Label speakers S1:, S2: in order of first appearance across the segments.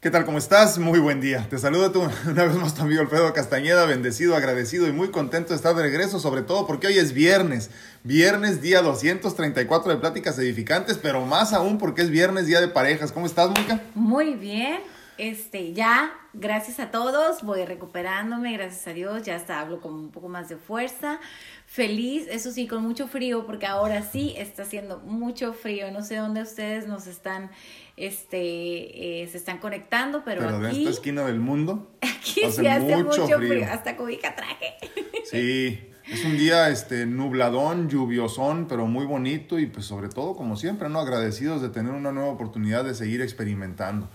S1: ¿Qué tal? ¿Cómo estás? Muy buen día. Te saludo tú una vez más tu amigo Alfredo Castañeda, bendecido, agradecido y muy contento de estar de regreso, sobre todo porque hoy es viernes. Viernes, día 234 de Pláticas Edificantes, pero más aún porque es viernes, día de parejas. ¿Cómo estás, Mónica?
S2: Muy bien. Este, ya, gracias a todos, voy recuperándome, gracias a Dios, ya hasta hablo con un poco más de fuerza. Feliz, eso sí, con mucho frío, porque ahora sí está haciendo mucho frío. No sé dónde ustedes nos están, este, eh, se están conectando, pero, aquí,
S1: esta esquina del mundo.
S2: aquí
S1: hace
S2: sí hace
S1: mucho
S2: mucho,
S1: frío.
S2: frío. Hasta cobija traje.
S1: Sí, es un día este, nubladón, lluviosón, pero muy bonito y pues sobre todo, como siempre, ¿no? Agradecidos de tener una nueva oportunidad de seguir experimentando.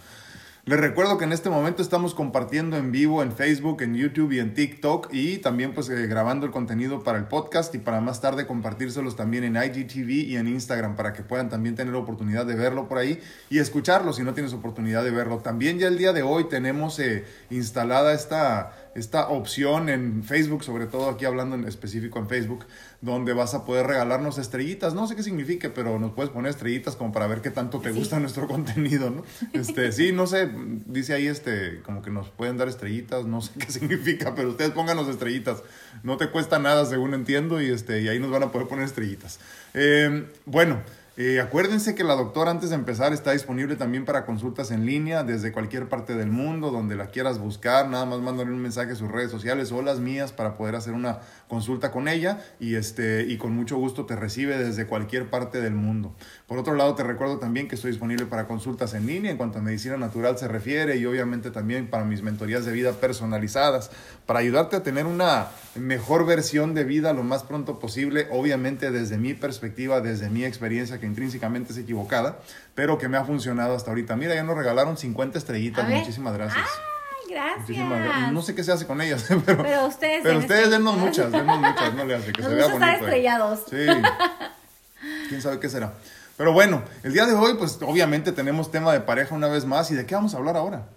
S1: Les recuerdo que en este momento estamos compartiendo en vivo en Facebook, en YouTube y en TikTok y también pues eh, grabando el contenido para el podcast y para más tarde compartírselos también en IGTV y en Instagram para que puedan también tener la oportunidad de verlo por ahí y escucharlo si no tienes oportunidad de verlo. También ya el día de hoy tenemos eh, instalada esta, esta opción en Facebook, sobre todo aquí hablando en específico en Facebook, donde vas a poder regalarnos estrellitas. No sé qué signifique, pero nos puedes poner estrellitas como para ver qué tanto te
S2: Sí.
S1: gusta nuestro contenido, ¿no? Este, sí, no sé, dice ahí este, como que nos pueden dar estrellitas, no sé qué significa, pero ustedes pónganos estrellitas. No te cuesta nada, según entiendo, y este, y ahí nos van a poder poner estrellitas. Eh, bueno. Eh, acuérdense que la doctora antes de empezar está disponible también para consultas en línea desde cualquier parte del mundo, donde la quieras buscar, nada más mándale un mensaje a sus redes sociales o las mías para poder hacer una consulta con ella y, este, y con mucho gusto te recibe desde cualquier parte del mundo. Por otro lado, te recuerdo también que estoy disponible para consultas en línea en cuanto a medicina natural se refiere y obviamente también para mis mentorías de vida personalizadas, para ayudarte a tener una mejor versión de vida lo más pronto posible, obviamente desde mi perspectiva, desde mi experiencia que intrínsecamente es equivocada, pero que me ha funcionado hasta ahorita. Mira, ya nos regalaron 50 estrellitas, muchísimas gracias.
S2: Ay, gracias.
S1: Muchísimas gracias. No sé qué se hace con ellas, pero,
S2: Pero ustedes
S1: pero ustedes denos
S2: estrellitas.
S1: muchas, denos muchas, no le hace que
S2: Nos
S1: se vea
S2: estar
S1: bonito. ahí.
S2: estrellados.
S1: Sí. ¿Quién sabe qué será? Pero bueno, el día de hoy, pues obviamente tenemos tema de pareja una vez más. ¿Y de qué vamos a hablar ahora?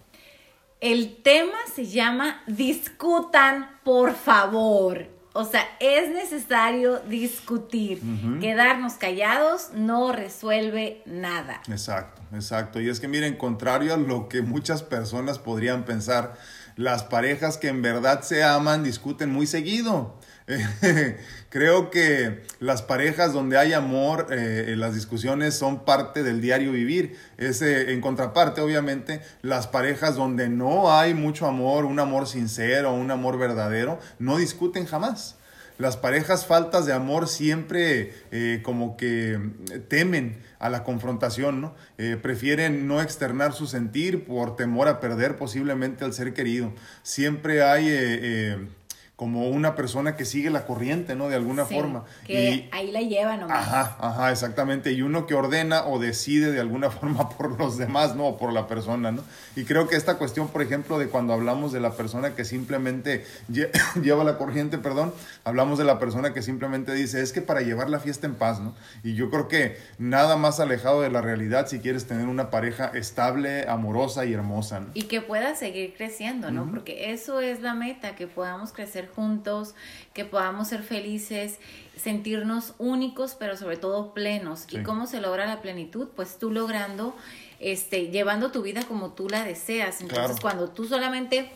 S2: El tema se llama discutan, por favor. O sea, es necesario discutir. Quedarnos callados no resuelve nada.
S1: Exacto, exacto. Y es que miren, contrario a lo que muchas personas podrían pensar, las parejas que en verdad se aman discuten muy seguido. Creo que las parejas donde hay amor, eh, las discusiones son parte del diario vivir. Es, eh, en contraparte, obviamente, las parejas donde no hay mucho amor, un amor sincero, un amor verdadero, no discuten jamás. Las parejas faltas de amor siempre eh, como que temen a la confrontación, ¿no? Eh, prefieren no externar su sentir por temor a perder posiblemente al ser querido. Siempre hay... eh, eh, como una persona que sigue la corriente, ¿no? De alguna
S2: Sí,
S1: forma.
S2: Que
S1: Y-
S2: ahí la lleva nomás.
S1: Ajá, ajá, exactamente. Y uno que ordena o decide de alguna forma por los demás, ¿no? O por la persona, ¿no? Y creo que esta cuestión, por ejemplo, de cuando hablamos de la persona que simplemente lle- lleva la corriente, perdón, hablamos de la persona que simplemente dice, es que para llevar la fiesta en paz, ¿no? Y yo creo que nada más alejado de la realidad si quieres tener una pareja estable, amorosa y hermosa, ¿no?
S2: Y que pueda seguir creciendo, ¿no? Porque eso es la meta, que podamos crecer juntos, que podamos ser felices, sentirnos únicos, pero sobre todo plenos.
S1: Sí.
S2: ¿Y cómo se logra la plenitud? Pues tú logrando, este, llevando tu vida como tú la deseas. Entonces,
S1: Claro.
S2: cuando tú solamente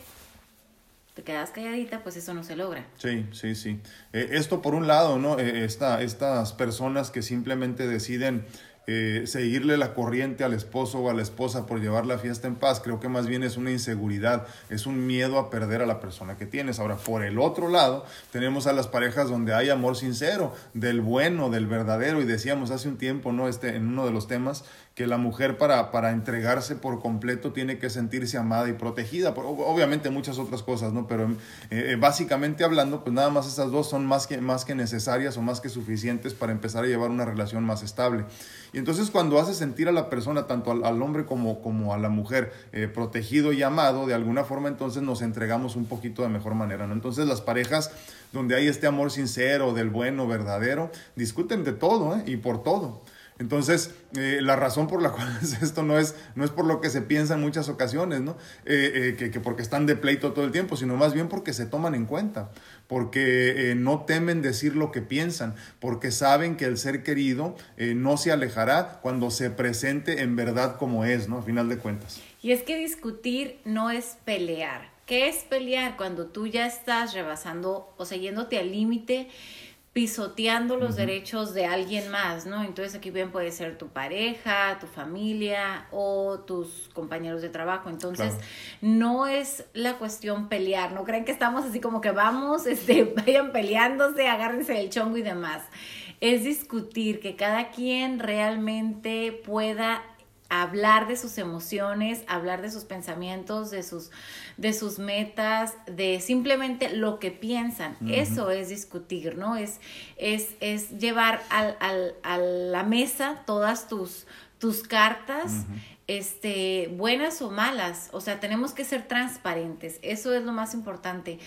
S2: te quedas calladita, pues eso no se logra.
S1: Sí, sí, sí. Eh, esto por un lado, ¿no? Eh, esta- estas personas que simplemente deciden eh, seguirle la corriente al esposo o a la esposa por llevar la fiesta en paz, creo que más bien es una inseguridad, es un miedo a perder a la persona que tienes. Ahora, por el otro lado, tenemos a las parejas donde hay amor sincero, del bueno, del verdadero, y decíamos hace un tiempo, ¿no? Este, en uno de los temas, que la mujer para, para entregarse por completo tiene que sentirse amada y protegida, por, ob- obviamente muchas otras cosas, ¿no? Pero eh, eh, básicamente hablando, pues nada más esas dos son más que, más que necesarias o más que suficientes para empezar a llevar una relación más estable. Y entonces cuando hace sentir a la persona, tanto al, al hombre como, como a la mujer, eh, protegido y amado, de alguna forma entonces nos entregamos un poquito de mejor manera, ¿no? Entonces las parejas donde hay este amor sincero, del bueno, verdadero, discuten de todo, ¿eh? Y por todo. Entonces, eh, la razón por la cual es esto no es, no es por lo que se piensa en muchas ocasiones, ¿no? Eh, que, que, porque están de pleito todo el tiempo, sino más bien porque se toman en cuenta, porque no temen decir lo que piensan, porque saben que el ser querido no se alejará cuando se presente en verdad como es, ¿no? A final de cuentas.
S2: Y es que discutir no es pelear. ¿Qué es pelear? Cuando tú ya estás rebasando o siguiéndote al límite, pisoteando los derechos de alguien más, ¿no? Entonces aquí bien puede ser tu pareja, tu familia o tus compañeros de trabajo. Entonces no es la cuestión pelear, no creen que estamos así como que vamos, este, vayan peleándose, agárrense el chongo y demás. Es discutir que cada quien realmente pueda hablar de sus emociones, hablar de sus pensamientos, de sus, de sus metas, de simplemente lo que piensan. Eso es discutir, ¿no? Es, es, es llevar al, al, a la mesa todas tus, tus cartas. este, buenas o malas, o sea, tenemos que ser transparentes, eso es lo más importante.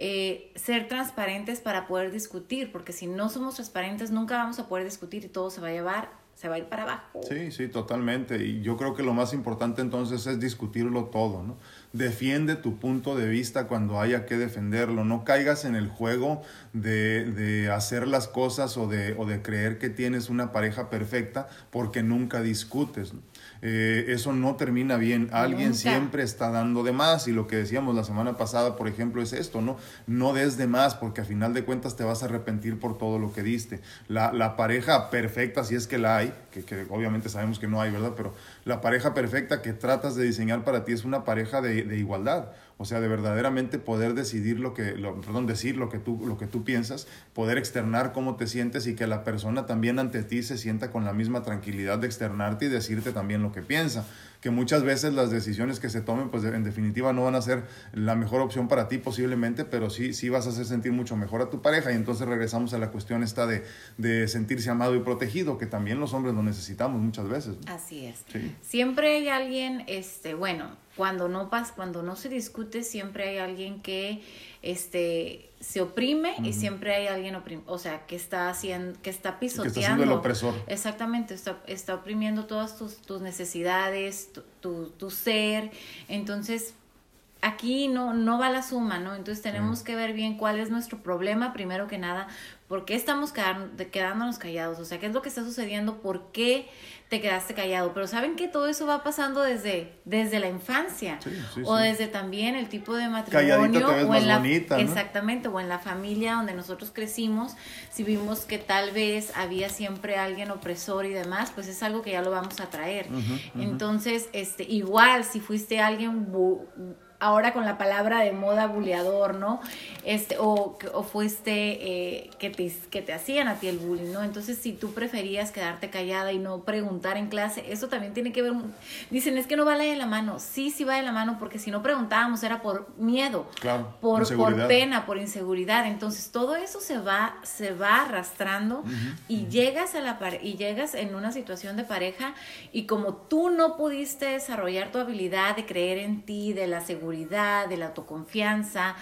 S2: Eh, ser transparentes para poder discutir, porque si no somos transparentes nunca vamos a poder discutir y todo se va a llevar se va a ir para abajo.
S1: Sí, sí, totalmente. Y yo creo que lo más importante entonces es discutirlo todo, ¿no? Defiende tu punto de vista cuando haya que defenderlo. No caigas en el juego de, de hacer las cosas o de, o de creer que tienes una pareja perfecta porque nunca discutes. ¿no? Eh, eso no termina bien. Alguien siempre está dando de más y lo que decíamos la semana pasada, por ejemplo, es esto, ¿no? No des de más porque a final de cuentas te vas a arrepentir por todo lo que diste. La, la pareja perfecta, si es que la hay, que, que, obviamente sabemos que no hay, ¿verdad? Pero la pareja perfecta que tratas de diseñar para ti es una pareja de, igualdad. O sea, de verdaderamente poder decidir lo que, lo, perdón, decir lo que, tú, lo que tú piensas, poder externar cómo te sientes y que la persona también ante ti se sienta con la misma tranquilidad de externarte y decirte también lo que piensa que muchas veces las decisiones que se tomen, pues en definitiva no van a ser la mejor opción para ti posiblemente, pero sí, sí vas a hacer sentir mucho mejor a tu pareja. Y entonces regresamos a la cuestión esta de, de sentirse amado y protegido, que también los hombres lo necesitamos muchas veces.
S2: Así es. Siempre hay alguien, este, bueno, cuando no pasa, cuando no se discute, siempre hay alguien que este se oprime y siempre hay alguien oprim o sea que está haciendo que está pisoteando
S1: el opresor.
S2: Exactamente está, está oprimiendo todas tus, tus necesidades tu, tu, ser. Entonces aquí no no va la suma no entonces tenemos que ver bien cuál es nuestro problema primero que nada por qué estamos quedándonos callados o sea qué es lo que está sucediendo por qué te quedaste callado. Pero saben que todo eso va pasando desde, desde la infancia o desde también el tipo de matrimonio
S1: o
S2: en
S1: la
S2: exactamente o en la familia donde nosotros crecimos. Si vimos que tal vez había siempre alguien opresor y demás, pues es algo que ya lo vamos a traer. Entonces, este igual si fuiste alguien ahora con la palabra de moda buleador, ¿no? Este, o, o fuiste eh, que, te, que te hacían a ti el bullying, ¿no? Entonces, si tú preferías quedarte callada y no preguntar en clase, eso también tiene que ver, dicen, es que no vale de la mano. Sí, sí va de la mano, porque si no preguntábamos era por miedo, por, por pena, por inseguridad. Entonces, todo eso se va, se va arrastrando y llegas a la y llegas en una situación de pareja y como tú no pudiste desarrollar tu habilidad de creer en ti, de la seguridad, de la autoconfianza,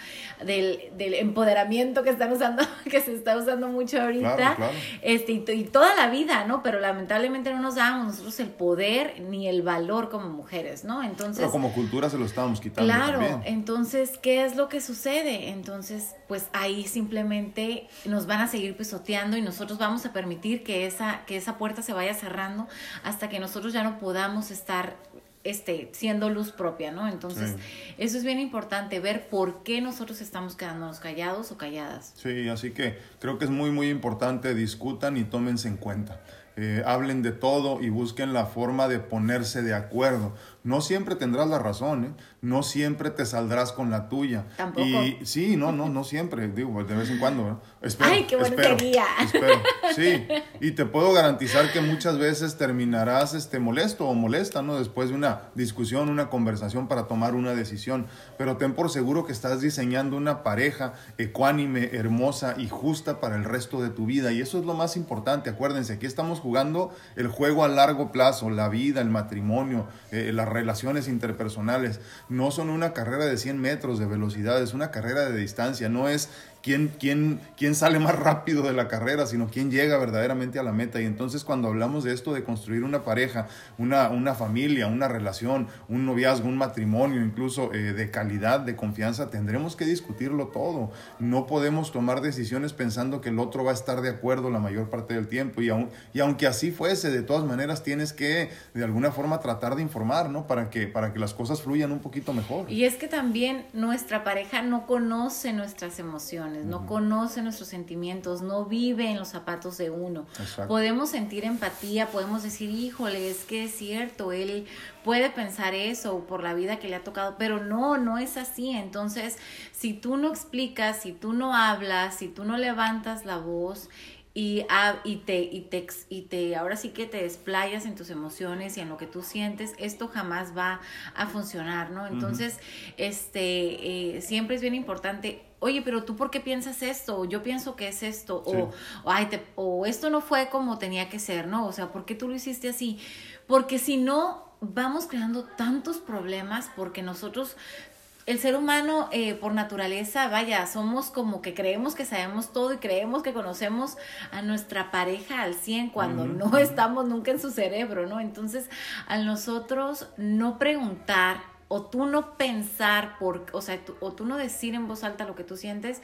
S2: del, del, empoderamiento que están usando, que se está usando mucho ahorita, este, y, toda la vida, ¿no? Pero lamentablemente no nos damos nosotros el poder ni el valor como mujeres, ¿no? Entonces.
S1: Pero como cultura se lo estábamos quitando.
S2: Claro, entonces, ¿qué es lo que sucede? Entonces, pues ahí simplemente nos van a seguir pisoteando y nosotros vamos a permitir que esa, que esa puerta se vaya cerrando hasta que nosotros ya no podamos estar este, siendo luz propia, ¿no? Entonces, eso es bien importante, ver por qué nosotros estamos quedándonos callados o calladas.
S1: Sí, así que creo que es muy, muy importante, discutan y tómense en cuenta. Eh, hablen de todo y busquen la forma de ponerse de acuerdo. No siempre tendrás la razón, ¿eh? no siempre te saldrás con la tuya.
S2: Tampoco.
S1: Y sí, no, no, no siempre, digo, de vez en cuando. ¿no?
S2: Espero, Ay, qué bueno sería.
S1: Espero, sí. Y te puedo garantizar que muchas veces terminarás este, molesto o molesta, ¿no? Después de una discusión, una conversación para tomar una decisión. Pero ten por seguro que estás diseñando una pareja ecuánime, hermosa y justa para el resto de tu vida. Y eso es lo más importante. Acuérdense, aquí estamos jugando el juego a largo plazo, la vida, el matrimonio, eh, la relaciones interpersonales. No son una carrera de 100 metros de velocidad, es una carrera de distancia. No es quién, quién, quién sale más rápido de la carrera, sino quién llega verdaderamente a la meta. Y entonces cuando hablamos de esto, de construir una pareja, una, una familia, una relación, un noviazgo, un matrimonio, incluso eh, de calidad, de confianza, tendremos que discutirlo todo. No podemos tomar decisiones pensando que el otro va a estar de acuerdo la mayor parte del tiempo. Y, aun, y aunque así fuese, de todas maneras tienes que de alguna forma tratar de informar, ¿no? Para que, para que las cosas fluyan un poquito mejor.
S2: Y es que también nuestra pareja no conoce nuestras emociones, no conoce nuestros sentimientos, no vive en los zapatos de uno. Podemos sentir empatía, podemos decir, híjole, es que es cierto, él puede pensar eso por la vida que le ha tocado, pero no, no es así. Entonces, si tú no explicas, si tú no hablas, si tú no levantas la voz, y, y, te, y, te, y te, ahora sí que te desplayas en tus emociones y en lo que tú sientes, esto jamás va a funcionar, ¿no? Entonces, este, eh, siempre es bien importante, oye, pero tú por qué piensas esto, yo pienso que es esto, o, ay, te, o esto no fue como tenía que ser, ¿no? O sea, ¿por qué tú lo hiciste así? Porque si no, vamos creando tantos problemas porque nosotros el ser humano eh, por naturaleza, vaya, somos como que creemos que sabemos todo y creemos que conocemos a nuestra pareja al 100 cuando no estamos nunca en su cerebro, ¿no? Entonces, al nosotros no preguntar o tú no pensar, por, o sea, o tú no decir en voz alta lo que tú sientes,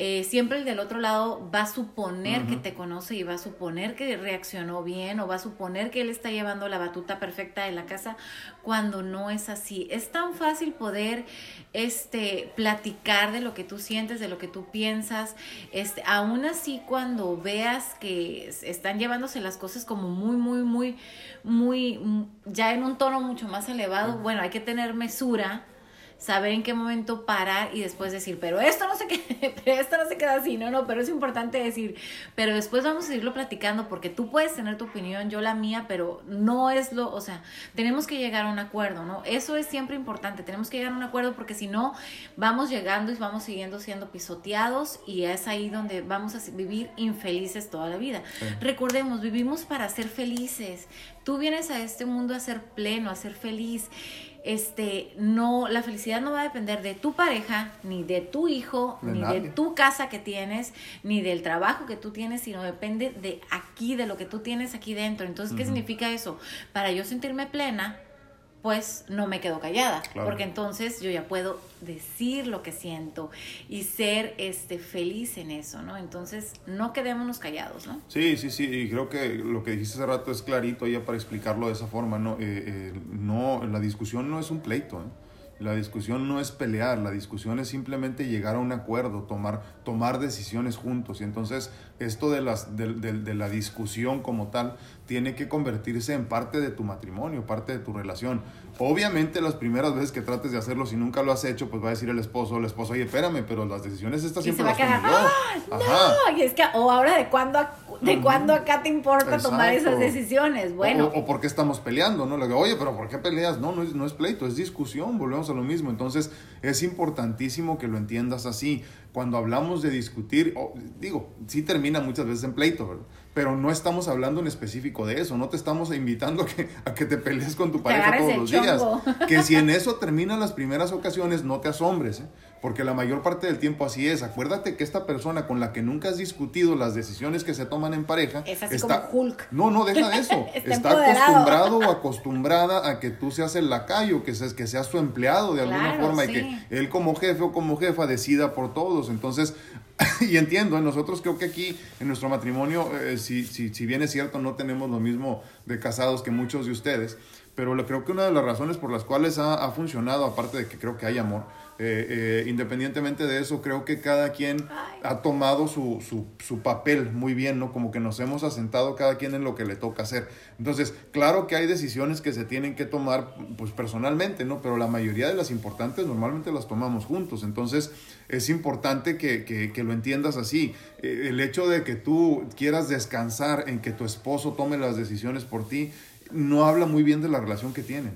S2: eh, siempre el del otro lado va a suponer que te conoce y va a suponer que reaccionó bien o va a suponer que él está llevando la batuta perfecta de la casa cuando no es así. Es tan fácil poder este, platicar de lo que tú sientes, de lo que tú piensas, este, aún así cuando veas que están llevándose las cosas como muy, muy, muy, muy, ya en un tono mucho más elevado, bueno, hay que tener mesura saber en qué momento parar y después decir, pero esto no se queda, esto no se queda así, no, no, pero es importante decir, pero después vamos a seguirlo platicando porque tú puedes tener tu opinión, yo la mía, pero no es lo, o sea, tenemos que llegar a un acuerdo, ¿no? Eso es siempre importante, tenemos que llegar a un acuerdo porque si no, vamos llegando y vamos siguiendo siendo pisoteados y es ahí donde vamos a vivir infelices toda la vida. Recordemos, vivimos para ser felices. Tú vienes a este mundo a ser pleno, a ser feliz este, no, la felicidad no va a depender de tu pareja, ni de tu hijo, ni de tu casa que tienes, ni del trabajo que tú tienes, sino depende de aquí, de lo que tú tienes aquí dentro. Entonces, ¿qué significa eso? Para yo sentirme plena, pues no me quedo callada, porque entonces yo ya puedo decir lo que siento y ser este feliz en eso, ¿no? Entonces, no quedémonos callados, ¿no?
S1: Sí, sí, sí, y creo que lo que dijiste hace rato es clarito ya para explicarlo de esa forma, ¿no? Eh, eh, no, la discusión no es un pleito, ¿eh? La discusión no es pelear, la discusión es simplemente llegar a un acuerdo, tomar, tomar decisiones juntos. Y entonces esto de, las, de, de, la discusión como tal tiene que convertirse en parte de tu matrimonio, parte de tu relación. Obviamente las primeras veces que trates de hacerlo, si nunca lo has hecho, pues va a decir el esposo o el esposo, oye, espérame, pero las decisiones estas siempre las
S2: tomo yo. ¡Ah, no, y es que, o ahora de cuándo, de cuándo acá te importa tomar esas decisiones, bueno.
S1: O, por qué estamos peleando, ¿no? Le digo, oye, pero ¿por qué peleas? No, no es, no es pleito, es discusión, volvemos a lo mismo. Entonces, es importantísimo que lo entiendas así. Cuando hablamos de discutir, digo, sí termina muchas veces en pleito, ¿verdad? Pero no estamos hablando en específico de eso, no te estamos invitando a que, a que te pelees con tu pareja todos los días. Que si en eso terminan las primeras ocasiones, no te asombres, ¿eh? Porque la mayor parte del tiempo así es. Acuérdate que esta persona con la que nunca has discutido las decisiones que se toman en pareja
S2: es así está, como Hulk.
S1: No, no, deja de eso. está, acostumbrado o acostumbrada a que tú seas el lacayo, que seas, que seas su empleado de alguna forma y que él como jefe o como jefa decida por todos. Entonces, y entiendo, ¿eh? nosotros creo que aquí en nuestro matrimonio, eh, si, si, si bien es cierto, no tenemos lo mismo de casados que muchos de ustedes, pero creo que una de las razones por las cuales ha, ha funcionado, aparte de que creo que hay amor, eh, eh, independientemente de eso, creo que cada quien ha tomado su, su, su, papel muy bien, ¿no? Como que nos hemos asentado cada quien en lo que le toca hacer. Entonces, claro que hay decisiones que se tienen que tomar, pues personalmente, ¿no? Pero la mayoría de las importantes normalmente las tomamos juntos. Entonces, es importante que, que, que lo entiendas así. Eh, el hecho de que tú quieras descansar en que tu esposo tome las decisiones por ti, no habla muy bien de la relación que tienen.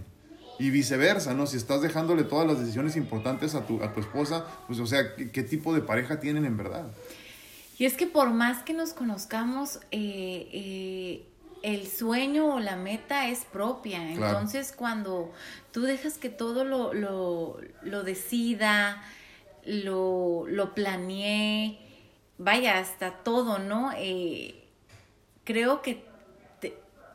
S1: Y viceversa, ¿no? Si estás dejándole todas las decisiones importantes a tu, a tu esposa, pues o sea, ¿qué, tipo de pareja tienen en verdad?
S2: Y es que por más que nos conozcamos, eh, eh, el sueño o la meta es propia. Entonces, cuando tú dejas que todo lo, lo, lo decida, lo, lo planeé, vaya, hasta todo, ¿no? Eh, creo que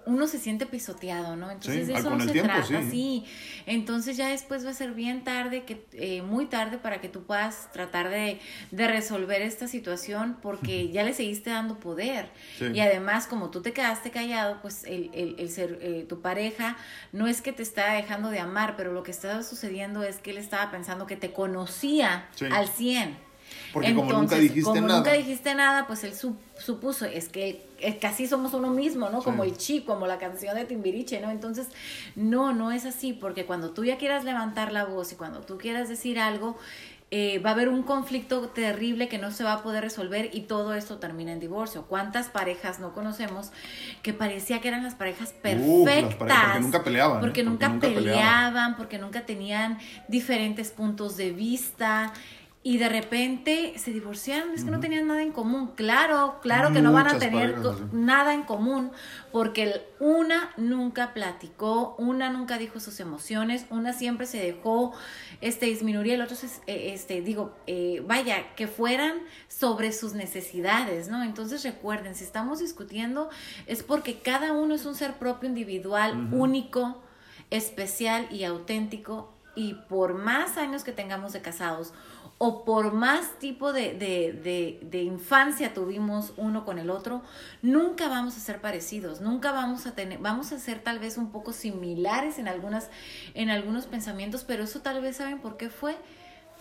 S2: uno se siente pisoteado, ¿no? Entonces de eso no se trata, sí. Entonces ya después va a ser bien tarde, que eh, muy tarde para que tú puedas tratar de, de resolver esta situación porque ya le seguiste dando poder. Y además, como tú te quedaste callado, pues el, el, el ser eh, tu pareja no es que te está dejando de amar, pero lo que estaba sucediendo es que él estaba pensando que te conocía al 100.
S1: Porque como nunca dijiste
S2: como
S1: nada.
S2: nunca dijiste nada, pues él supuso, es que es casi somos uno mismo, ¿no? Como el chi, como la canción de Timbiriche, ¿no? Entonces, no, no es así, porque cuando tú ya quieras levantar la voz y cuando tú quieras decir algo, eh, va a haber un conflicto terrible que no se va a poder resolver y todo esto termina en divorcio. ¿Cuántas parejas no conocemos que parecía que eran las parejas perfectas?
S1: porque nunca peleaban.
S2: ¿eh? Porque, nunca, peleaban, porque nunca tenían diferentes puntos de vista y de repente se divorciaron, es que no tenían nada en común. Claro, claro que no van a tener nada en común, porque una nunca platicó, una nunca dijo sus emociones, una siempre se dejó este, disminuir, el otro, eh, este, digo, eh, vaya, que fueran sobre sus necesidades, ¿no? Entonces recuerden, si estamos discutiendo es porque cada uno es un ser propio, individual, único, especial y auténtico, y por más años que tengamos de casados, o por más tipo de, de, de, infancia tuvimos uno con el otro, nunca vamos a ser parecidos, nunca vamos a tener, vamos a ser tal vez un poco similares en algunas, en algunos pensamientos, pero eso tal vez saben por qué fue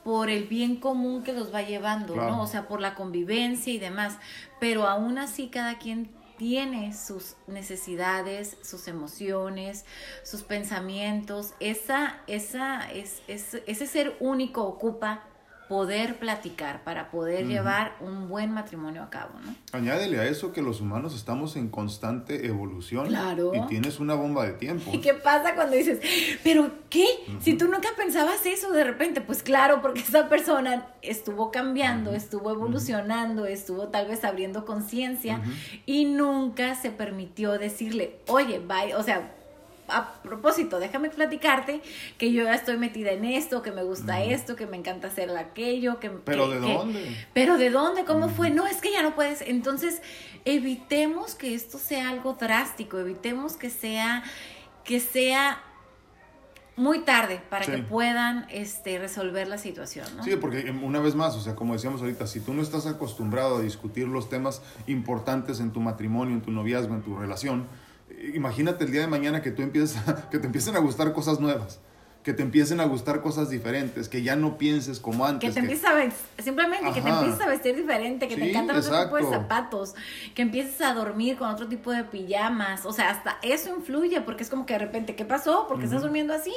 S2: por el bien común que los va llevando, ¿no? O sea, por la convivencia y demás. Pero aún así cada quien tiene sus necesidades, sus emociones, sus pensamientos. Esa, esa, es, es, ese ser único ocupa poder platicar, para poder llevar un buen matrimonio a cabo, ¿no?
S1: Añádele a eso que los humanos estamos en constante evolución claro. y tienes una bomba de tiempo.
S2: ¿Y qué pasa cuando dices, pero qué? Si tú nunca pensabas eso de repente, pues claro, porque esa persona estuvo cambiando, estuvo evolucionando, estuvo tal vez abriendo conciencia y nunca se permitió decirle, oye, bye, o sea, a propósito, déjame platicarte que yo ya estoy metida en esto, que me gusta esto, que me encanta hacer aquello, que...
S1: ¿Pero de dónde?
S2: Pero ¿de dónde? ¿Cómo fue? No, es que ya no puedes. Entonces, evitemos que esto sea algo drástico, evitemos que sea, que sea muy tarde para que puedan este, resolver la situación. ¿no?
S1: Sí, porque em, una vez más, o sea, como decíamos ahorita, si tú no estás acostumbrado a discutir los temas importantes en tu matrimonio, en tu noviazgo, en tu relación, imagínate el día de mañana que tú empieces que te empiecen a gustar cosas nuevas, que te empiecen a gustar cosas diferentes, que ya no pienses como antes.
S2: Que te empieces a vestir, simplemente que te empieces a vestir diferente, que te encantan otro tipo de zapatos, que empieces a dormir con otro tipo de pijamas, o sea, hasta eso influye porque es como que de repente, ¿qué pasó? ¿Por qué estás durmiendo así?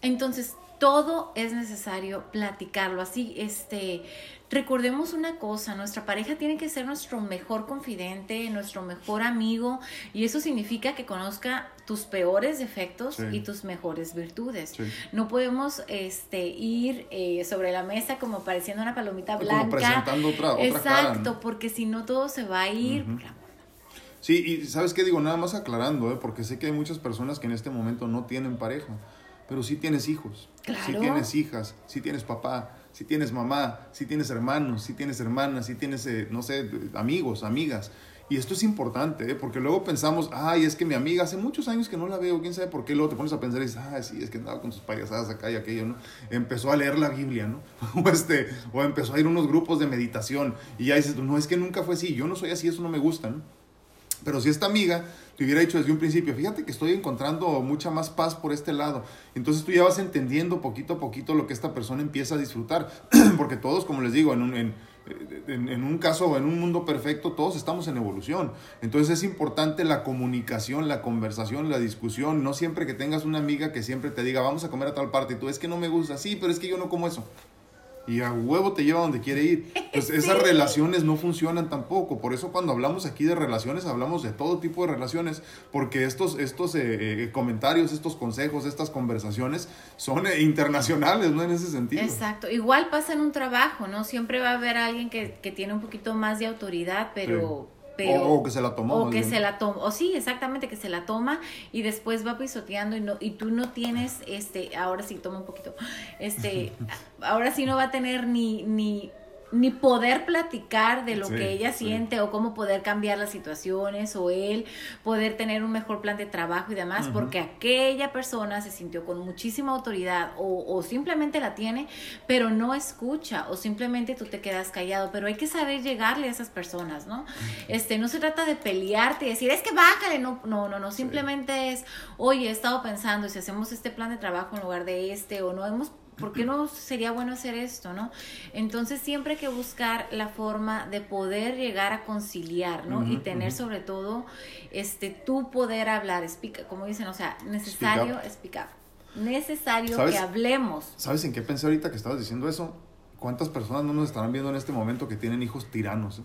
S2: Entonces, todo es necesario platicarlo así, este Recordemos una cosa, nuestra pareja tiene que ser nuestro mejor confidente, nuestro mejor amigo, y eso significa que conozca tus peores defectos y tus mejores virtudes. No podemos este, ir eh, sobre la mesa como pareciendo una palomita blanca. Como
S1: presentando otra, otra
S2: Exacto, porque si no todo se va a ir.
S1: Sí, y sabes qué digo, nada más aclarando, ¿eh? porque sé que hay muchas personas que en este momento no tienen pareja, pero sí tienes hijos, sí tienes hijas, sí tienes papá, si tienes mamá, si tienes hermanos, si tienes hermanas, si tienes, eh, no sé, amigos, amigas. Y esto es importante, ¿eh? porque luego pensamos, ay, es que mi amiga hace muchos años que no la veo, quién sabe por qué. Luego te pones a pensar y dices, ah, sí, es que andaba con sus payasadas acá y aquello, ¿no? Empezó a leer la Biblia, ¿no? o, este, o empezó a ir a unos grupos de meditación. Y ya dices, no, es que nunca fue así, yo no soy así, eso no me gusta, ¿no? Pero si esta amiga te hubiera dicho desde un principio, fíjate que estoy encontrando mucha más paz por este lado, entonces tú ya vas entendiendo poquito a poquito lo que esta persona empieza a disfrutar, porque todos, como les digo, en un, en, en, un caso, en un mundo perfecto, todos estamos en evolución. Entonces es importante la comunicación, la conversación, la discusión, no siempre que tengas una amiga que siempre te diga, vamos a comer a tal parte, y tú es que no me gusta, sí, pero es que yo no como eso y a huevo te lleva donde quiere ir. Pues esas relaciones no funcionan tampoco. Por eso cuando hablamos aquí de relaciones, hablamos de todo tipo de relaciones, porque estos, estos eh, eh, comentarios, estos consejos, estas conversaciones son eh, internacionales, ¿no? En ese sentido.
S2: Exacto. Igual pasa en un trabajo, ¿no? Siempre va a haber alguien que, que tiene un poquito más de autoridad, pero pero
S1: o, que se la tomó.
S2: O que se la toma, o sí, exactamente, que se la toma y después va pisoteando y no y tú no tienes este, ahora sí toma un poquito. Este, ahora sí no va a tener ni ni ni poder platicar de lo que ella siente o cómo poder cambiar las situaciones o él poder tener un mejor plan de trabajo y demás, porque aquella persona se sintió con muchísima autoridad o, o, simplemente la tiene, pero no escucha o simplemente tú te quedas callado, pero hay que saber llegarle a esas personas, ¿no? Este, no se trata de pelearte y decir, es que bájale, no, no, no, no, simplemente es, oye, he estado pensando si hacemos este plan de trabajo en lugar de este o no hemos ¿por qué no sería bueno hacer esto, no? Entonces siempre hay que buscar la forma de poder llegar a conciliar, ¿no? y tener sobre todo, este, tu poder hablar, explica, como dicen, o sea, necesario explicar, necesario que hablemos.
S1: ¿Sabes en qué pensé ahorita que estabas diciendo eso? ¿Cuántas personas no nos estarán viendo en este momento que tienen hijos tiranos?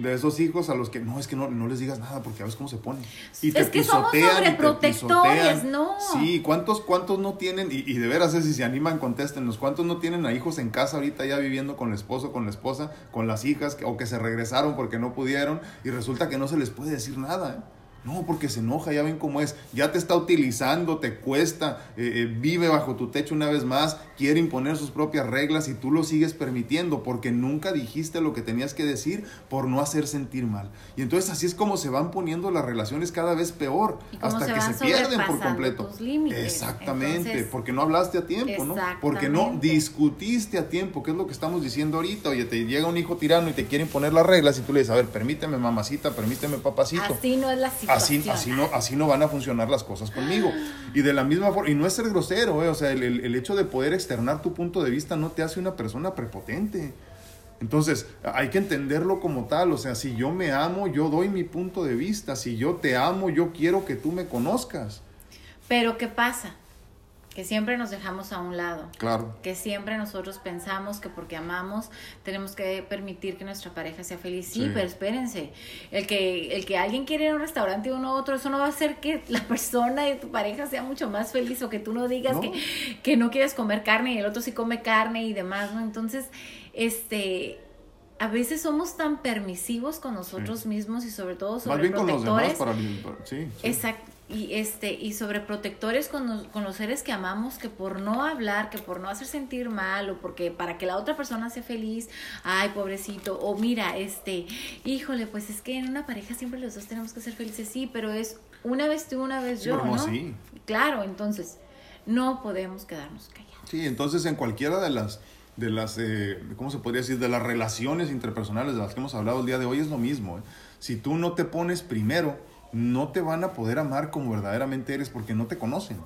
S1: De esos hijos a los que no, es que no, no les digas nada porque a veces cómo se ponen.
S2: Y te es que somos sobreprotectores, ¿no?
S1: Sí, ¿cuántos, cuántos no tienen? Y, y de veras, si se animan, contéstenos. ¿Cuántos no tienen a hijos en casa ahorita ya viviendo con el esposo, con la esposa, con las hijas, o que se regresaron porque no pudieron y resulta que no se les puede decir nada? ¿eh? No, porque se enoja, ya ven cómo es. Ya te está utilizando, te cuesta, eh, eh, vive bajo tu techo una vez más, quiere imponer sus propias reglas y tú lo sigues permitiendo porque nunca dijiste lo que tenías que decir por no hacer sentir mal. Y entonces así es como se van poniendo las relaciones cada vez peor, hasta que se pierden por completo. Exactamente, porque no hablaste a tiempo, ¿no? Porque no discutiste a tiempo, que es lo que estamos diciendo ahorita. Oye, te llega un hijo tirano y te quiere imponer las reglas y tú le dices, a ver, permíteme mamacita, permíteme papacito.
S2: Así no es la
S1: Así, así, no, así no van a funcionar las cosas conmigo. Y de la misma forma, y no es ser grosero, ¿eh? o sea, el, el, hecho de poder externar tu punto de vista no te hace una persona prepotente. Entonces, hay que entenderlo como tal, o sea, si yo me amo, yo doy mi punto de vista, si yo te amo, yo quiero que tú me conozcas.
S2: Pero ¿qué pasa? Que siempre nos dejamos a un lado.
S1: Claro.
S2: Que siempre nosotros pensamos que porque amamos tenemos que permitir que nuestra pareja sea feliz. Sí, pero espérense. El que, el que alguien quiere ir a un restaurante y uno a otro, eso no va a hacer que la persona de tu pareja sea mucho más feliz o que tú no digas Que, que no quieres comer carne y el otro sí come carne y demás, ¿no? Entonces, este a veces somos tan permisivos con nosotros mismos y sobre todo sobre
S1: Más bien con los demás para, sí,
S2: Exacto y este y sobreprotectores con los, con los seres que amamos que por no hablar que por no hacer sentir mal o porque para que la otra persona sea feliz ay pobrecito o mira este híjole pues es que en una pareja siempre los dos tenemos que ser felices sí pero es una vez tú una vez yo no
S1: sí.
S2: claro entonces no podemos quedarnos callados
S1: sí entonces en cualquiera de las de las eh, cómo se podría decir de las relaciones interpersonales de las que hemos hablado el día de hoy es lo mismo ¿eh? si tú no te pones primero no te van a poder amar como verdaderamente eres porque no te conocen.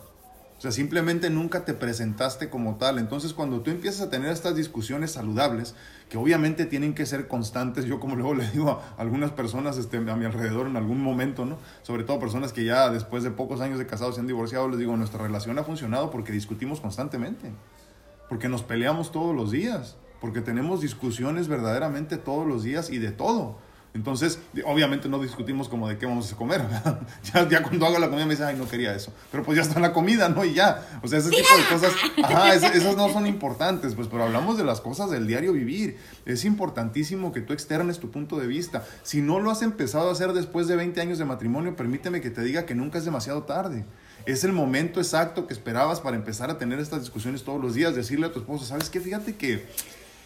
S1: O sea, simplemente nunca te presentaste como tal. Entonces, cuando tú empiezas a tener estas discusiones saludables, que obviamente tienen que ser constantes, yo como luego le digo a algunas personas este, a mi alrededor en algún momento, ¿no? Sobre todo personas que ya después de pocos años de casados se han divorciado, les digo, nuestra relación ha funcionado porque discutimos constantemente, porque nos peleamos todos los días, porque tenemos discusiones verdaderamente todos los días y de todo. Entonces, obviamente no discutimos como de qué vamos a comer. ya, ya cuando hago la comida me dice, ay, no quería eso. Pero pues ya está la comida, ¿no? Y ya. O sea, ese tipo de cosas, ajá, esas, no son importantes, pues, pero hablamos de las cosas del diario vivir. Es importantísimo que tú externes tu punto de vista. Si no lo has empezado a hacer después de 20 años de matrimonio, permíteme que te diga que nunca es demasiado tarde. Es el momento exacto que esperabas para empezar a tener estas discusiones todos los días, decirle a tu esposo, ¿sabes qué? Fíjate que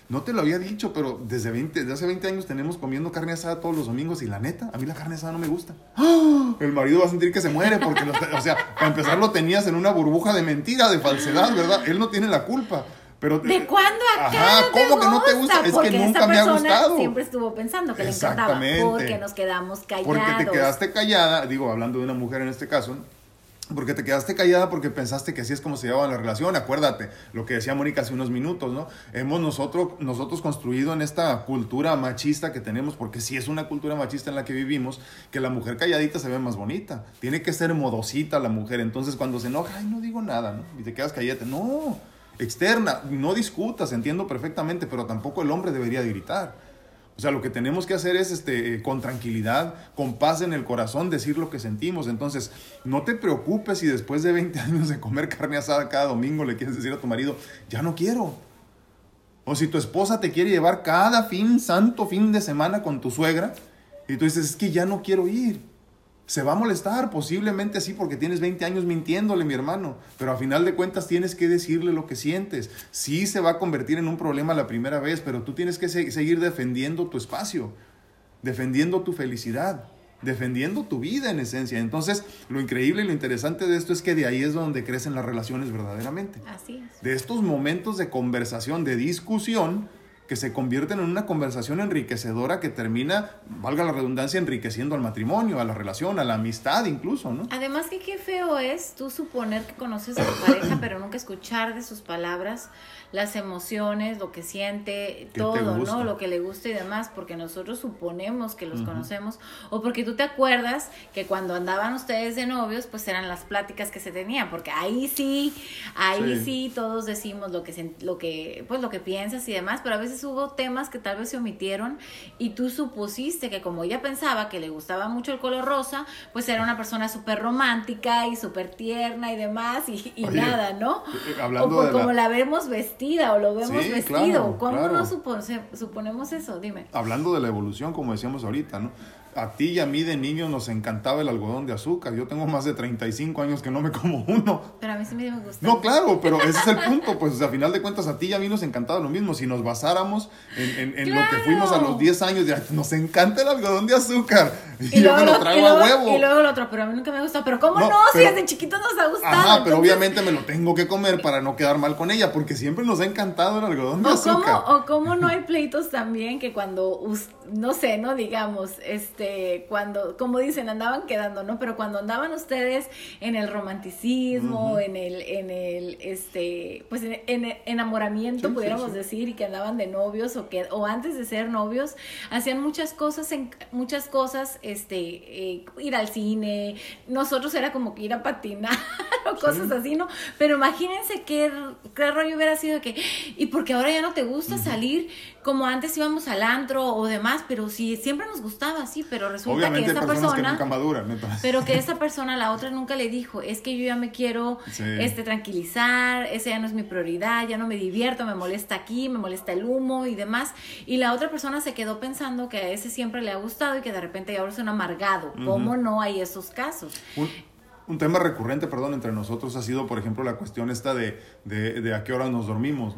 S1: no te lo había dicho, pero desde, 20, desde hace 20 años tenemos comiendo carne asada todos los domingos y la neta, a mí la carne asada no me gusta. ¡Ah! El marido va a sentir que se muere porque, o sea, para empezar lo tenías en una burbuja de mentira, de falsedad, ¿verdad? Él no tiene la culpa. Pero,
S2: ¿De cuándo acá? Ajá,
S1: ¿cómo que no te gusta? Es que nunca me ha gustado.
S2: Siempre estuvo pensando que le encantaba. Porque nos quedamos callados.
S1: Porque te quedaste callada, digo, hablando de una mujer en este caso, porque te quedaste callada porque pensaste que así es como se llevaba la relación. Acuérdate lo que decía Mónica hace unos minutos, ¿no? Hemos nosotros, nosotros construido en esta cultura machista que tenemos, porque sí es una cultura machista en la que vivimos, que la mujer calladita se ve más bonita. Tiene que ser modosita la mujer. Entonces cuando se enoja, ay, no digo nada, ¿no? Y te quedas callada. No, externa, no discutas, entiendo perfectamente, pero tampoco el hombre debería gritar. O sea, lo que tenemos que hacer es este, eh, con tranquilidad, con paz en el corazón, decir lo que sentimos. Entonces, no te preocupes si después de 20 años de comer carne asada cada domingo le quieres decir a tu marido, ya no quiero. O si tu esposa te quiere llevar cada fin, santo fin de semana con tu suegra, Y tú dices, es que ya no quiero ir. Se va a molestar, posiblemente sí, porque tienes 20 años mintiéndole, mi hermano. Pero a final de cuentas tienes que decirle lo que sientes. Sí se va a convertir en un problema la primera vez, pero tú tienes que seguir defendiendo tu espacio, defendiendo tu felicidad, defendiendo tu vida en esencia. Entonces, lo increíble y lo interesante de esto es que de ahí es donde crecen las relaciones verdaderamente.
S2: Así es.
S1: De estos momentos de conversación, de discusión, que se convierten en una conversación enriquecedora que termina, valga la redundancia, enriqueciendo al matrimonio, a la relación, a la amistad incluso, ¿no?
S2: Además que qué feo es tú suponer que conoces a tu pareja, pero nunca escuchar de sus palabras las emociones, lo que siente, todo, ¿no? Lo que le gusta y demás, porque nosotros suponemos que los conocemos, o porque tú te acuerdas que cuando andaban ustedes de novios, pues eran las pláticas que se tenían, porque ahí sí, ahí sí, todos decimos lo que, lo que, pues lo que piensas y demás, pero a veces hubo temas que tal vez se omitieron y tú supusiste que como ella pensaba que le gustaba mucho el color rosa, pues era una persona súper romántica y súper tierna y demás, y, nada, ¿no?
S1: Eh, hablando
S2: o como la... vemos vestida o lo vemos vestido. ¿Cómo no suponemos eso? Dime.
S1: Hablando de la evolución, como decíamos ahorita, ¿no? A ti y a mí de niño nos encantaba el algodón de azúcar. Yo tengo más de 35 años que no me como uno.
S2: Pero a mí sí me gusta.
S1: No, claro, pero ese es el punto. Pues a final de cuentas a ti y a mí nos encantaba lo mismo. Si nos basáramos en, en, lo que fuimos a los 10 años, ya nos encanta el algodón de azúcar. Y, yo me lo traigo
S2: a
S1: huevo.
S2: Y luego el otro, pero a mí nunca me gusta. Pero ¿cómo no? si desde chiquito nos ha gustado.
S1: Ajá, pero obviamente me lo tengo que comer para no quedar mal con ella, porque siempre nos ha encantado el algodón de azúcar.
S2: o cómo no hay pleitos también que cuando, no sé, no digamos, este, cuando como dicen, andaban quedando, ¿no? Pero cuando andaban ustedes en el romanticismo, en el, en el, este, pues en, enamoramiento, pudiéramos decir, y que andaban de novios o que, o antes de ser novios, hacían muchas cosas, en, muchas cosas, este, eh, ir al cine, nosotros era como que ir a patinar o cosas así, ¿no? Pero imagínense qué, qué rollo hubiera sido que, y porque ahora ya no te gusta salir como antes íbamos al antro o demás, pero sí, siempre nos gustaba, sí, pero resulta que esa persona... pero que esa persona, la otra nunca le dijo, es que yo ya me quiero este, tranquilizar, esa ya no es mi prioridad, ya no me divierto, me molesta aquí, me molesta el humo y demás. Y la otra persona se quedó pensando que a ese siempre le ha gustado y que de repente ya ahora es un amargado. ¿Cómo no hay esos casos?
S1: Un, tema recurrente, perdón, entre nosotros ha sido, por ejemplo, la cuestión esta de, de, de a qué hora nos dormimos.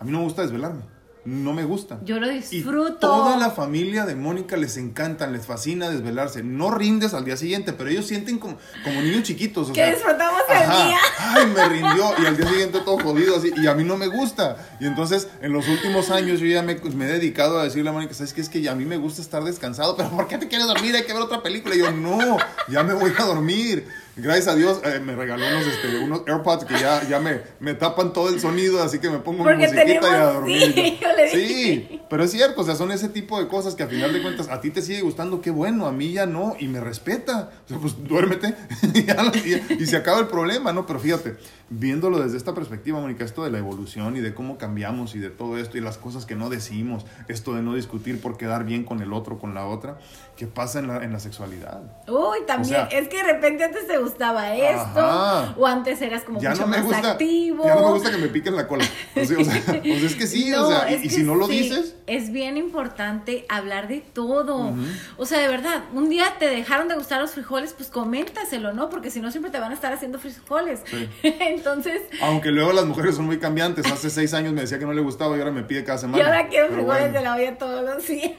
S1: A mí no me gusta desvelarme no me gusta.
S2: Yo lo disfruto.
S1: Y toda la familia de Mónica les encanta, les fascina desvelarse. No rindes al día siguiente, pero ellos sienten como, como niños chiquitos.
S2: que disfrutamos el día.
S1: Ay, me rindió. Y al día siguiente todo jodido así. Y a mí no me gusta. Y entonces, en los últimos años, yo ya me, me he dedicado a decirle a Mónica, ¿sabes qué? Es que a mí me gusta estar descansado. Pero ¿por qué te quieres dormir? Hay que ver otra película. Y yo, no, ya me voy a dormir gracias a Dios eh, me regaló unos, este, unos AirPods que ya, ya me, me tapan todo el sonido, así que me pongo mi musiquita y a dormir. Sí, sí, pero es cierto, o sea, son ese tipo de cosas que a final de cuentas a ti te sigue gustando, qué bueno, a mí ya no, y me respeta. O sea, pues duérmete y, y se acaba el problema, ¿no? Pero fíjate, viéndolo desde esta perspectiva, Mónica, esto de la evolución y de cómo cambiamos y de todo esto y las cosas que no decimos, esto de no discutir por quedar bien con el otro, con la otra, ¿qué pasa en la, en la sexualidad?
S2: Uy, también, es que de repente antes te gustaba esto, o antes eras como mucho más activo.
S1: Ya no me gusta que me piquen la cola. O sea, pues es que sí, o sea, y, si no lo dices.
S2: Es bien importante hablar de todo. O sea, de verdad, un día te dejaron de gustar los frijoles, pues coméntaselo, ¿no? Porque si no, siempre te van a estar haciendo frijoles. Sí. Entonces.
S1: Aunque luego las mujeres son muy cambiantes. Hace seis años me decía que no le gustaba y ahora me pide cada semana.
S2: Y ahora quiero frijoles de la olla todos los días.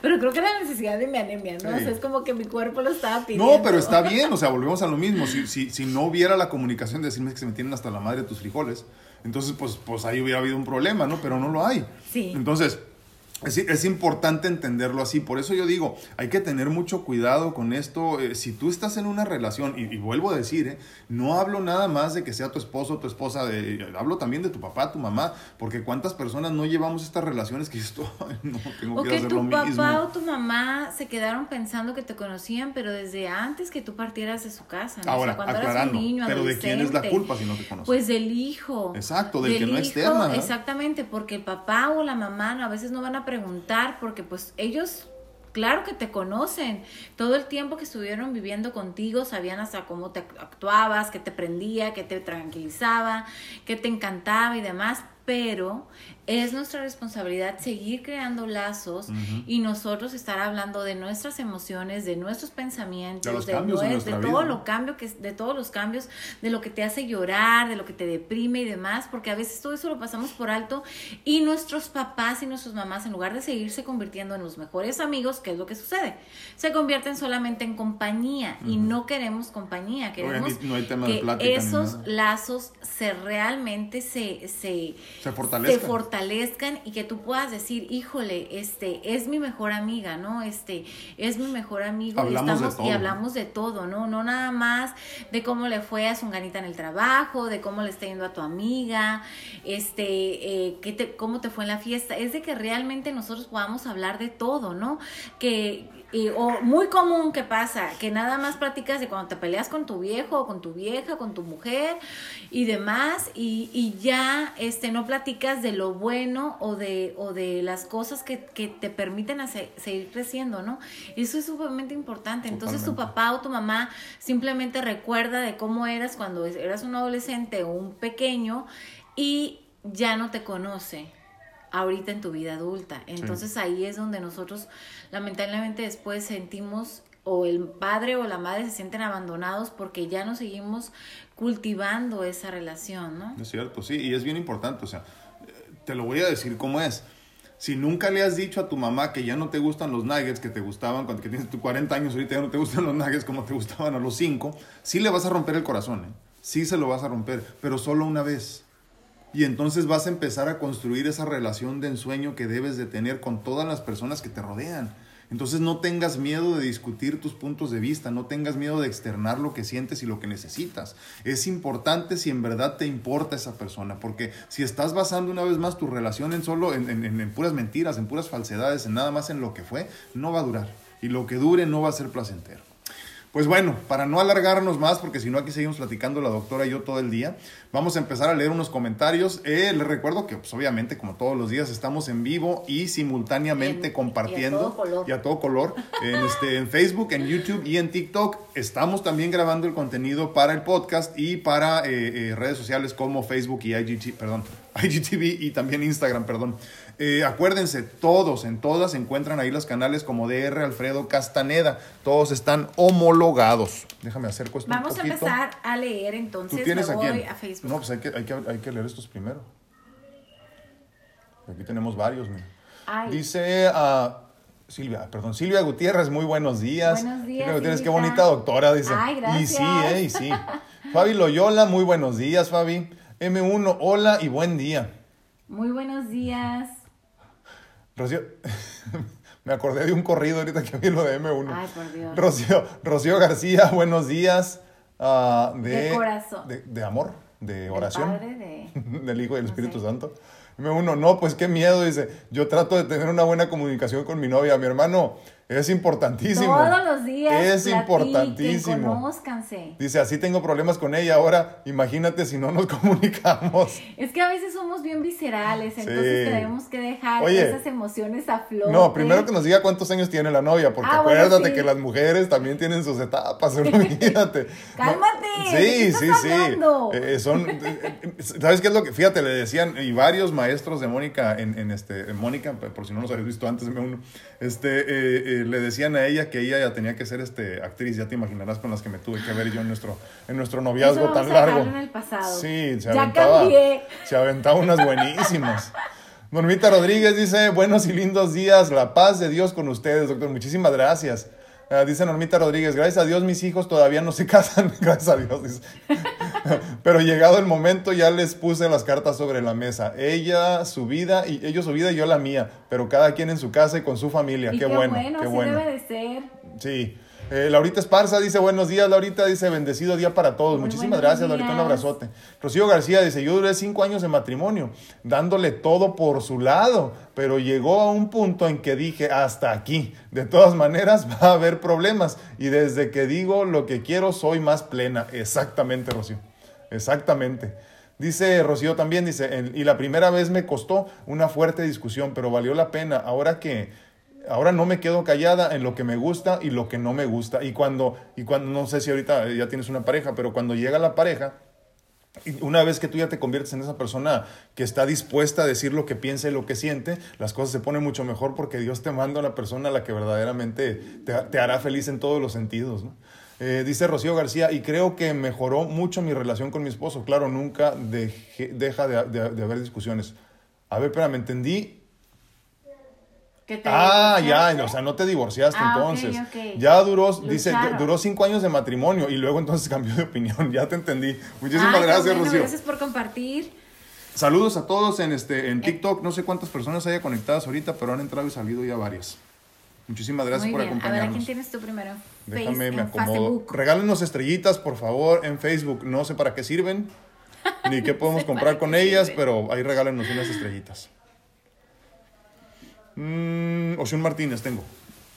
S2: Pero creo que era la necesidad de mi anemia, ¿no? O sea, es como que mi cuerpo lo estaba pidiendo.
S1: No, pero está bien, o sea, volvemos a lo mismo. Si, si, si no hubiera la comunicación de decirme que se me tienen hasta la madre tus frijoles, entonces pues, pues ahí hubiera habido un problema, ¿no? Pero no lo hay.
S2: Sí.
S1: Entonces, es, importante entenderlo así, por eso yo digo, hay que tener mucho cuidado con esto. Eh, si tú estás en una relación, y, vuelvo a decir, eh, no hablo nada más de que sea tu esposo o tu esposa, de, hablo también de tu papá, tu mamá, porque cuántas personas no llevamos estas relaciones que esto, no, tengo que, hacer
S2: tu
S1: papá
S2: o tu mamá se quedaron pensando que te conocían, pero desde antes que tú partieras de su casa,
S1: Ahora, cuando eras un niño, pero ¿de quién es la culpa si no te conocen?
S2: Pues del hijo.
S1: Exacto, del, que no externa.
S2: Exactamente, porque el papá o la mamá a veces no van a preguntar porque pues ellos claro que te conocen. Todo el tiempo que estuvieron viviendo contigo sabían hasta cómo te actuabas, que te prendía, que te tranquilizaba, que te encantaba y demás. pero es nuestra responsabilidad seguir creando lazos y nosotros estar hablando de nuestras emociones, de nuestros pensamientos, de, de, todo lo cambio que de todos los cambios, de lo que te hace llorar, de lo que te deprime y demás, porque a veces todo eso lo pasamos por alto y nuestros papás y nuestras mamás en lugar de seguirse convirtiendo en los mejores amigos, ¿qué es lo que sucede? Se convierten solamente en compañía y no queremos compañía, queremos que esos lazos se realmente se se,
S1: se fortalezcan
S2: fortalezcan y que tú puedas decir, híjole, este, es mi mejor amiga, ¿no? Este, es mi mejor amigo
S1: hablamos
S2: y, estamos,
S1: de todo.
S2: y hablamos de todo, ¿no? No nada más de cómo le fue a su ganita en el trabajo, de cómo le está yendo a tu amiga, este, eh, qué te, cómo te fue en la fiesta, es de que realmente nosotros podamos hablar de todo, ¿no? Que y, o muy común que pasa, que nada más platicas de cuando te peleas con tu viejo o con tu vieja, con tu mujer y demás, y, y ya este, no platicas de lo bueno o de, o de las cosas que, que te permiten hacer, seguir creciendo, ¿no? Eso es sumamente importante. Entonces tu papá o tu mamá simplemente recuerda de cómo eras cuando eras un adolescente o un pequeño y ya no te conoce ahorita en tu vida adulta. Entonces ahí es donde nosotros lamentablemente después sentimos o el padre o la madre se sienten abandonados porque ya no seguimos cultivando esa relación, ¿no?
S1: Es cierto, sí, y es bien importante, o sea, te lo voy a decir cómo es. Si nunca le has dicho a tu mamá que ya no te gustan los nuggets que te gustaban cuando que tienes tus 40 años, ahorita ya no te gustan los nuggets como te gustaban a los 5, sí le vas a romper el corazón, ¿eh? sí se lo vas a romper, pero solo una vez. Y entonces vas a empezar a construir esa relación de ensueño que debes de tener con todas las personas que te rodean. Entonces no tengas miedo de discutir tus puntos de vista, no tengas miedo de externar lo que sientes y lo que necesitas. Es importante si en verdad te importa esa persona, porque si estás basando una vez más tu relación en solo en, en, en puras mentiras, en puras falsedades, en nada más en lo que fue, no va a durar. Y lo que dure no va a ser placentero. Pues bueno, para no alargarnos más, porque si no aquí seguimos platicando la doctora y yo todo el día, vamos a empezar a leer unos comentarios. Eh, les recuerdo que pues, obviamente como todos los días estamos en vivo y simultáneamente
S2: En-
S1: compartiendo
S2: y a todo color.
S1: a todo color en, este, en Facebook, en YouTube y en TikTok. Estamos también grabando el contenido para el podcast y para eh, eh, redes sociales como Facebook y IGT, perdón, IGTV y también Instagram, perdón. Eh, acuérdense, todos, en todas se encuentran ahí los canales como DR Alfredo Castaneda. Todos están homologados. Déjame acerco esto
S2: Vamos
S1: un
S2: a empezar a leer
S1: ¿Tú
S2: entonces.
S1: tienes
S2: me voy a Facebook.
S1: No, pues hay que, hay, que, hay que leer estos primero. Aquí tenemos varios. mira. Dice a Silvia, perdón, Silvia Gutiérrez, muy buenos días.
S2: Buenos días,
S1: Silvia Gutiérrez, qué bonita doctora, dice.
S2: Ay,
S1: Y sí,
S2: gracias.
S1: eh, y sí. Fabi Loyola, muy buenos días, Fabi. M1, hola y buen día.
S2: Muy buenos días.
S1: Rocío, me acordé de un corrido ahorita que vi lo de M1.
S2: Ay, por Dios.
S1: Rocío, Rocío García, buenos días. ah, de,
S2: De corazón.
S1: De, de amor, de oración.
S2: Padre de-
S1: del Hijo y del
S2: No
S1: Espíritu
S2: sé.
S1: Santo. Me uno, no, pues qué miedo, dice. Yo trato de tener una buena comunicación con mi novia. Mi hermano, es importantísimo.
S2: Todos los días.
S1: Es
S2: platiquen,
S1: importantísimo.
S2: Conózcanse.
S1: Dice, así tengo problemas con ella. Ahora, imagínate si no nos comunicamos.
S2: Es que a veces somos bien viscerales, entonces
S1: Sí.
S2: tenemos que dejar
S1: Oye.
S2: esas emociones a flote.
S1: No, primero que nos diga cuántos años tiene la novia, porque
S2: Ah, bueno,
S1: acuérdate
S2: sí.
S1: que las mujeres también tienen sus etapas, olvídate.
S2: Cálmate,
S1: No,
S2: ¿de
S1: Sí, sí, sí. Eh, son, eh, eh, ¿sabes qué es lo que? Fíjate, le decían, y varios maestros de Mónica, en, en este, en Mónica, por si no los habéis visto antes, me uno, este, eh, eh, le decían a ella que ella ya tenía que ser este, actriz, ya te imaginarás con las que me tuve que ver yo en nuestro, en nuestro noviazgo tan
S2: a
S1: largo.
S2: en el pasado.
S1: Sí, se
S2: Ya
S1: aventaba,
S2: cambié.
S1: se aventaba unas buenísimas. Normita Rodríguez dice, buenos y lindos días, la paz de Dios con ustedes, doctor. Muchísimas gracias. Ah, dice Normita Rodríguez, gracias a Dios mis hijos todavía no se casan, gracias a Dios. dice. Pero llegado el momento ya les puse las cartas sobre la mesa. Ella su vida y ellos su vida y yo la mía, pero cada quien en su casa y con su familia.
S2: Y
S1: qué, bueno, qué
S2: así
S1: bueno.
S2: debe de ser.
S1: Sí. Eh, Laurita Esparza dice buenos días, Laurita dice bendecido día para todos.
S2: Muy
S1: Muchísimas gracias, Laurita, un abrazote. Rocío García dice, yo duré cinco años de matrimonio, dándole todo por su lado, pero llegó a un punto en que dije, hasta aquí. De todas maneras va a haber problemas y desde que digo lo que quiero soy más plena. Exactamente, Rocío. Exactamente. Dice Rocío también, dice, "En- y la primera vez me costó una fuerte discusión, pero valió la pena. Ahora que, ahora no me quedo callada en lo que me gusta y lo que no me gusta. Y cuando, y cuando, no sé si ahorita ya tienes una pareja, pero cuando llega la pareja, una vez que tú ya te conviertes en esa persona que está dispuesta a decir lo que piensa y lo que siente, las cosas se ponen mucho mejor porque Dios te manda a una persona a la que verdaderamente te, te hará feliz en todos los sentidos. Eh, dice Rocío García, y creo que mejoró mucho mi relación con mi esposo. Claro, nunca deja de, de- de haber discusiones. A ver, espera, me entendí.
S2: Que te
S1: Ah, ya, o sea, no te divorciaste
S2: Ah,
S1: entonces.
S2: ok.
S1: Ya duró, dice, duró cinco años de matrimonio y luego entonces cambió de opinión. Ya te entendí. Muchísimas
S2: Ay,
S1: gracias, Rocío.
S2: Gracias por compartir.
S1: Saludos a todos en este
S2: Eh.
S1: en TikTok. No sé cuántas personas haya conectadas ahorita, pero han entrado y salido ya varias. Muchísimas gracias
S2: Muy
S1: por
S2: bien. A ver, ¿a
S1: acompañarnos.
S2: quién tienes tú primero? Face-
S1: Déjame, me acomodo.
S2: Facebook.
S1: Regálenos estrellitas, por favor, en Facebook. No sé para qué sirven, ni qué podemos comprar con ellas,
S2: sirven.
S1: pero ahí regálenos unas estrellitas. Mm, Oshun Martínez tengo.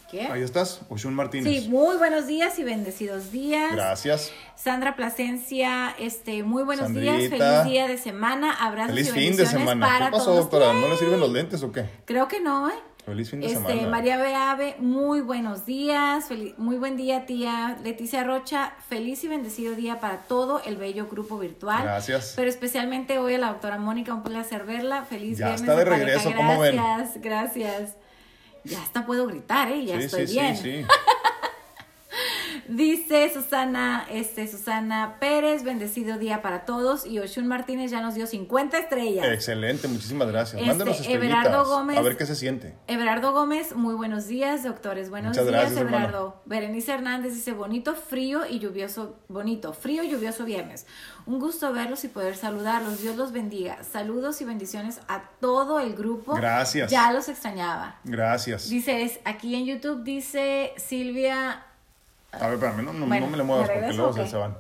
S2: ¿Qué?
S1: Ahí estás, Oshun Martínez.
S2: Sí, muy buenos días y bendecidos días.
S1: Gracias.
S2: Sandra Plasencia, este, muy buenos días, feliz día de semana, abrazos
S1: Feliz
S2: y
S1: fin de
S2: bendiciones
S1: semana.
S2: para
S1: ¿Qué pasó,
S2: todos.
S1: doctora? ¿No le sirven los lentes o qué?
S2: Creo que no, ¿eh?
S1: Feliz fin de
S2: Este,
S1: semana.
S2: María Beave, muy buenos días, feliz- muy buen día, tía. Leticia Rocha, feliz y bendecido día para todo el bello grupo virtual.
S1: Gracias.
S2: Pero especialmente hoy a la doctora Mónica, un placer verla. Feliz
S1: Ya
S2: viernes.
S1: está de regreso, ¿cómo ven?
S2: Gracias, gracias. Ya hasta puedo gritar, ¿eh? Ya
S1: sí,
S2: estoy
S1: sí,
S2: bien.
S1: sí, sí.
S2: Dice Susana, este, Susana Pérez, bendecido día para todos. Y Oshun Martínez ya nos dio 50 estrellas.
S1: Excelente, muchísimas gracias.
S2: Este,
S1: Mándenos estrellitas.
S2: Everardo Gómez.
S1: A ver qué se siente.
S2: Everardo Gómez, muy buenos días, doctores. Buenos
S1: Muchas
S2: días,
S1: gracias, hermano.
S2: Everardo. Berenice Hernández dice, bonito, frío y lluvioso, bonito, frío y lluvioso viernes. Un gusto verlos y poder saludarlos. Dios los bendiga. Saludos y bendiciones a todo el grupo.
S1: Gracias.
S2: Ya los extrañaba.
S1: Gracias.
S2: Dice, aquí en YouTube dice Silvia,
S1: A ver, espérame, no, no,
S2: Bueno,
S1: no me le muevas
S2: ¿me
S1: porque luego se, van.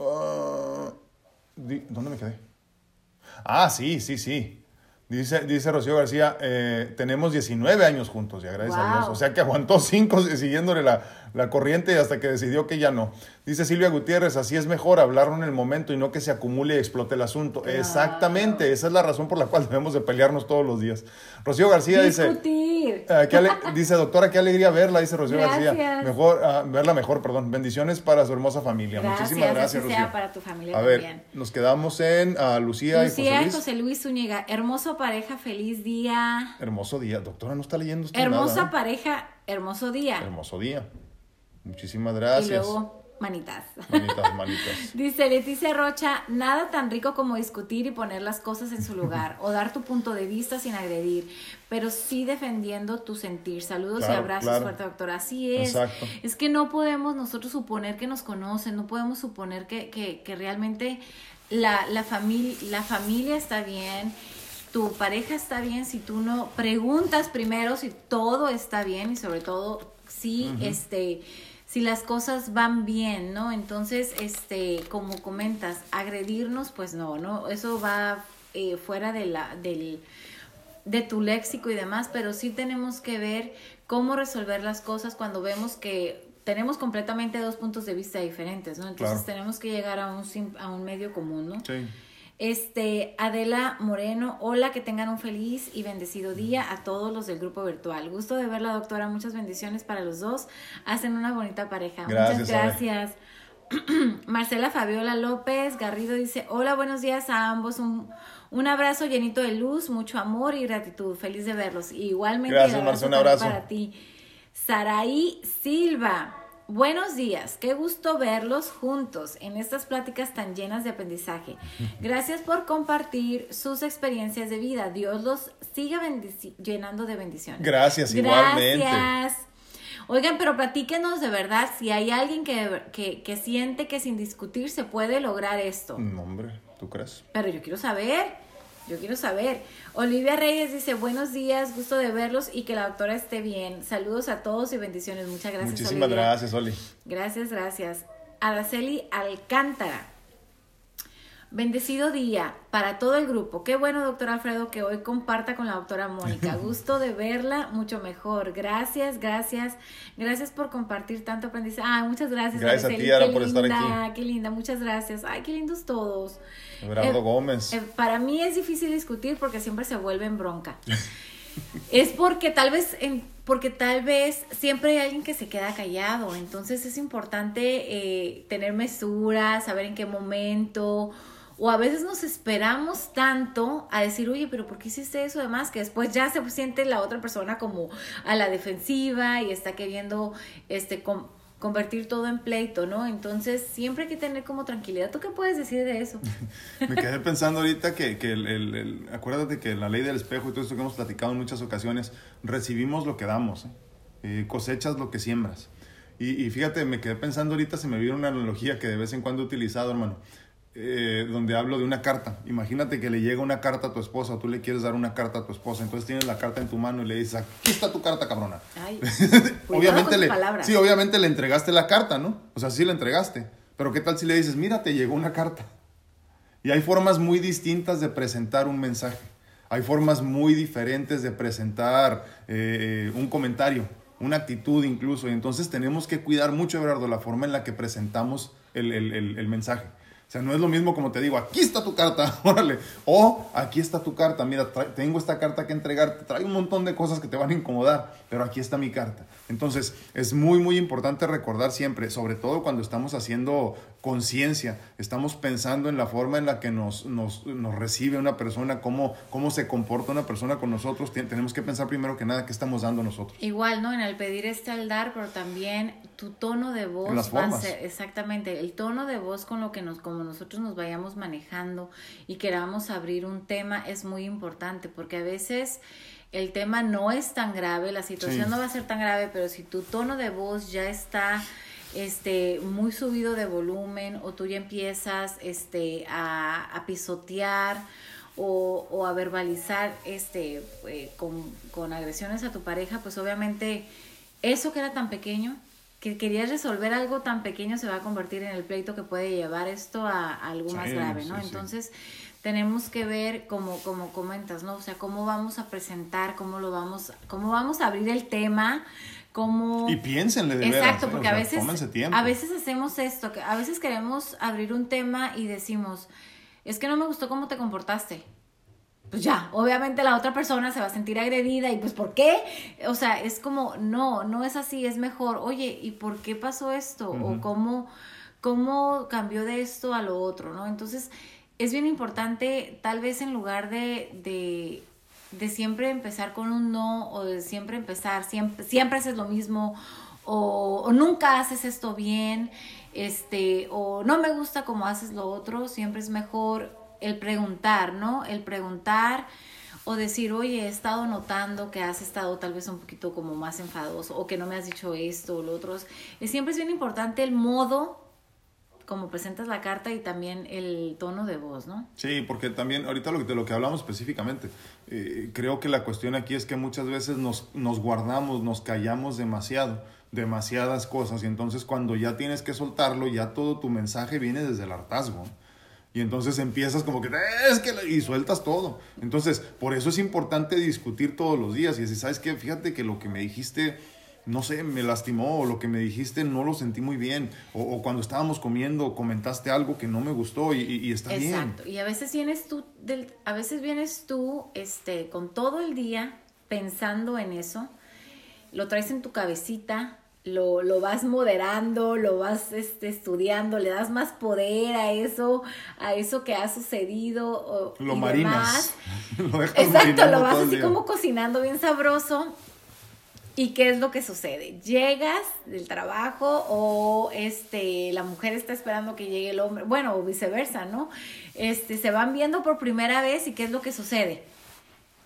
S1: Ah, ¿Dónde me quedé? Ah, sí, sí, sí. Dice, dice Rocío García, eh, tenemos 19 años juntos, y gracias a. Dios. O sea que aguantó 5 siguiéndole la, la corriente hasta que decidió que ya no. Dice Silvia Gutiérrez, así es mejor hablarlo en el momento y no que se acumule y explote el asunto. Exactamente, esa es la razón por la cual debemos de pelearnos todos los días. Rocío García dice... Ah, qué ale- dice, doctora, qué alegría verla, dice Rocío García. Mejor, ah, verla mejor, perdón. Bendiciones para su hermosa familia. Muchísimas gracias,
S2: así sea
S1: Rocío.
S2: para tu familia
S1: A ver, nos quedamos en ah, Lucía,
S2: Lucía
S1: y José
S2: José
S1: Luis.
S2: Luis Zúñiga, hermoso pareja, feliz día.
S1: Hermoso día. Doctora, no está leyendo usted
S2: Hermosa
S1: nada, ¿eh?
S2: pareja, hermoso día.
S1: Hermoso día. Muchísimas
S2: Y
S1: gracias.
S2: luego, manitas.
S1: Manitas, manitas.
S2: Dice Leticia Rocha, nada tan rico como discutir y poner las cosas en su lugar o dar tu punto de vista sin agredir, pero sí defendiendo tu sentir. Saludos y abrazos,
S1: claro.
S2: fuerte doctora. Así es.
S1: Exacto.
S2: Es que no podemos nosotros suponer que nos conocen, no podemos suponer que, que, que realmente la, la, familia, la familia está bien. Tu pareja está bien si tú no preguntas primero si todo está bien y sobre todo si este si las cosas van bien, ¿no? Entonces, este, como comentas, agredirnos, pues no, ¿no? Eso va eh, fuera de la, del, de tu léxico y demás, pero sí tenemos que ver cómo resolver las cosas cuando vemos que tenemos completamente dos puntos de vista diferentes, ¿no? Entonces
S1: Claro.
S2: tenemos que llegar a un, a un medio común, ¿no?
S1: Sí.
S2: Este, Adela Moreno, hola, que tengan un feliz y bendecido día a todos los del grupo virtual. Gusto de verla, doctora. Muchas bendiciones para los dos. Hacen una bonita pareja.
S1: Gracias,
S2: Muchas gracias. Marcela Fabiola López Garrido dice, hola, buenos días a ambos. Un, un abrazo llenito de luz, mucho amor y gratitud. Feliz de verlos. Igualmente,
S1: Gracias,
S2: el
S1: Marce, un abrazo.
S2: para ti. Saraí Silva. Buenos días, qué gusto verlos juntos en estas pláticas tan llenas de aprendizaje. Gracias por compartir sus experiencias de vida. Dios los siga llenando de bendiciones.
S1: Gracias, igualmente.
S2: Gracias. Oigan, pero platíquenos de verdad si hay alguien que, que, que siente que sin discutir se puede lograr esto.
S1: No, hombre, ¿tú crees?
S2: Pero yo quiero saber, yo quiero saber. Olivia Reyes dice, buenos días, gusto de verlos y que la doctora esté bien. Saludos a todos y bendiciones. Muchas gracias.
S1: Muchísimas
S2: Olivia.
S1: gracias, Oli.
S2: Gracias, gracias. Araceli Alcántara. Bendecido día para todo el grupo. Qué bueno, doctor Alfredo, que hoy comparta con la doctora Mónica. Gusto de verla, mucho mejor. Gracias, gracias. Gracias por compartir tanto aprendizaje. Ay, muchas gracias.
S1: Gracias a
S2: Araceli.
S1: ti, Ara,
S2: Qué
S1: por estar
S2: linda,
S1: aquí.
S2: Qué linda, muchas gracias. Ay, qué lindos todos.
S1: Everardo
S2: Eh,
S1: Gómez.
S2: Eh, para mí es difícil discutir porque siempre se vuelve en bronca. es porque tal vez, porque tal vez siempre hay alguien que se queda callado, entonces es importante eh, tener mesura, saber en qué momento, o a veces nos esperamos tanto a decir, oye, pero ¿por qué hiciste eso? Además, que después ya se siente la otra persona como a la defensiva y está queriendo este, convertir todo en pleito, ¿no? Entonces, siempre hay que tener como tranquilidad. ¿Tú qué puedes decir de eso?
S1: Me quedé pensando ahorita que, que el, el, acuérdate que la ley del espejo y todo esto que hemos platicado en muchas ocasiones, recibimos lo que damos, ¿eh? Eh, cosechas lo que siembras. Y, y, fíjate, me quedé pensando ahorita, se me vino una analogía que de vez en cuando he utilizado, hermano. Eh, donde hablo de una carta. Imagínate que le llega una carta a tu esposa, tú le quieres dar una carta a tu esposa, entonces tienes la carta en tu mano y le dices, aquí está tu carta, cabrona. obviamente le, sí, obviamente le entregaste la carta, ¿no? O sea, sí le entregaste. Pero ¿qué tal si le dices, mira, te llegó una carta? Y hay formas muy distintas de presentar un mensaje. Hay formas muy diferentes de presentar eh, un comentario, una actitud incluso. Y entonces tenemos que cuidar mucho, Eduardo, la forma en la que presentamos el, el mensaje. O sea, no es lo mismo como te digo, aquí está tu carta, órale. O aquí está tu carta, mira, tengo esta carta que entregarte. Trae un montón de cosas que te van a incomodar, pero aquí está mi carta. Entonces, es muy, muy importante recordar siempre, sobre todo cuando estamos haciendo conciencia, estamos pensando en la forma en la que nos, nos, nos, recibe una persona, cómo, cómo se comporta una persona con nosotros, tenemos que pensar primero que nada qué estamos dando nosotros.
S2: Igual, ¿no? En el pedir este al dar, pero también tu tono de voz a ser, exactamente, el tono de voz con lo que nos, como nosotros nos vayamos manejando y queramos abrir un tema es muy importante, porque a veces el tema no es tan grave, la situación no va a ser tan grave, pero si tu tono de voz ya está este, muy subido de volumen o tú ya empiezas este, a, pisotear o, a verbalizar este, eh, con, agresiones a tu pareja, pues obviamente eso que era tan pequeño, que querías resolver algo tan pequeño se va a convertir en el pleito que puede llevar esto a, algo más grave, ¿no? Entonces tenemos que ver como como comentas, ¿no? O sea, cómo vamos a presentar, cómo lo vamos, cómo vamos a abrir el tema,
S1: y piénsenle de
S2: Exacto, porque a veces a veces hacemos esto, que a veces queremos abrir un tema y decimos, es que no me gustó cómo te comportaste. Pues ya, obviamente la otra persona se va a sentir agredida y pues ¿por qué? O sea, es como, no, no es así, es mejor, oye, ¿y por qué pasó esto? O cómo, cómo cambió de esto a lo otro, ¿no? Entonces, es bien importante, tal vez en lugar de, de de siempre empezar con un no o de siempre empezar, siempre, siempre haces lo mismo o, nunca haces esto bien, este, o no me gusta como haces lo otro, siempre es mejor el preguntar, ¿no? El preguntar o decir, oye, he estado notando que has estado tal vez un poquito como más enfadoso o que no me has dicho esto o lo otro. Siempre es bien importante el modo como presentas la carta y también el tono de voz, ¿no?
S1: Sí, porque también ahorita lo, de lo que hablamos específicamente, eh, creo que la cuestión aquí es que muchas veces nos, nos guardamos, nos callamos demasiado, demasiadas cosas, y entonces cuando ya tienes que soltarlo, ya todo tu mensaje viene desde el hartazgo. Y entonces empiezas como que, es que, y sueltas todo. Entonces, por eso es importante discutir todos los días y decir, ¿sabes qué? Fíjate que lo que me dijiste no sé, me lastimó o lo que me dijiste no lo sentí muy bien o, cuando estábamos comiendo comentaste algo que no me gustó y, y, está bien. Exacto,
S2: y a veces vienes tú, del, a veces vienes tú este, con todo el día pensando en eso, lo traes en tu cabecita, lo, lo vas moderando, lo vas este, estudiando, le das más poder a eso, a eso que ha sucedido.
S1: lo marinas.
S2: Exacto, lo vas así como cocinando bien sabroso ¿Y qué es lo que sucede? Llegas del trabajo o este la mujer está esperando que llegue el hombre, bueno, o viceversa, ¿no? Este se van viendo por primera vez y qué es lo que sucede.